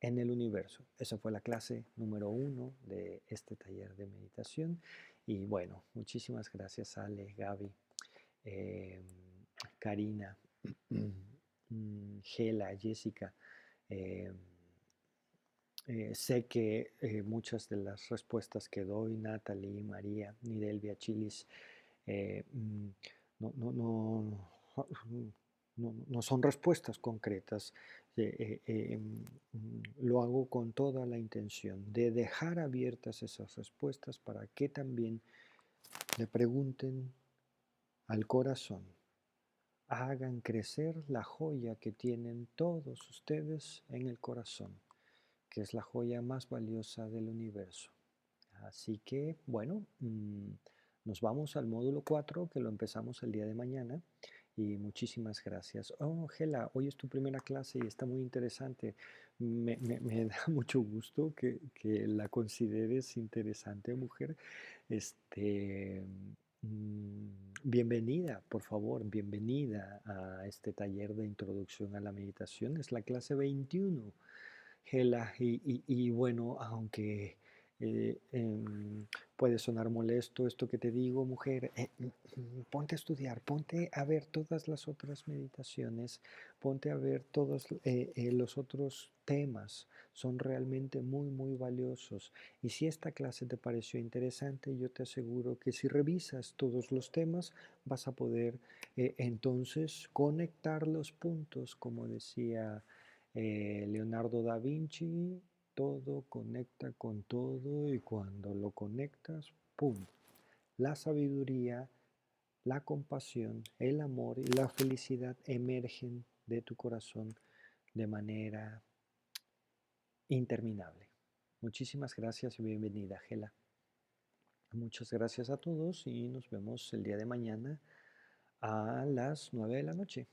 En el universo. Esa fue la clase número uno de este taller de meditación. Y bueno, muchísimas gracias Ale, Gaby, em, Karina, Gela, Jessica. Em, eh, sé que eh, muchas de las respuestas que doy, Natalie, María, Nidelvia, Chilis, eh, mm, no, no, no, no, son respuestas concretas. Mm, lo hago con toda la intención de dejar abiertas esas respuestas para que también le pregunten al corazón, hagan crecer la joya que tienen todos ustedes en el corazón que es la joya más valiosa del universo. Así que, bueno, mm, nos vamos al módulo 4 que lo empezamos el día de mañana. Y muchísimas gracias. Oh, Gela, hoy es tu primera clase y está muy interesante. Me, da mucho gusto que, la consideres interesante, mujer. Este, mm, bienvenida, por favor, bienvenida a este taller de introducción a la meditación. Es la clase 21. Gela, y, bueno, aunque eh, em, puede sonar molesto esto que te digo, mujer, eh, mm, ponte a estudiar, ponte a ver todas las otras meditaciones, ponte a ver todos eh, los otros temas, son realmente muy, muy valiosos. Y si esta clase te pareció interesante, yo te aseguro que si revisas todos los temas, vas a poder entonces conectar los puntos, como decía eh, Leonardo da Vinci, todo conecta con todo y cuando lo conectas, ¡pum! La sabiduría, la compasión, el amor y la felicidad emergen de tu corazón de manera interminable. Muchísimas gracias y bienvenida, Gela. Muchas gracias a todos y nos vemos el día de mañana a las 9 de la noche.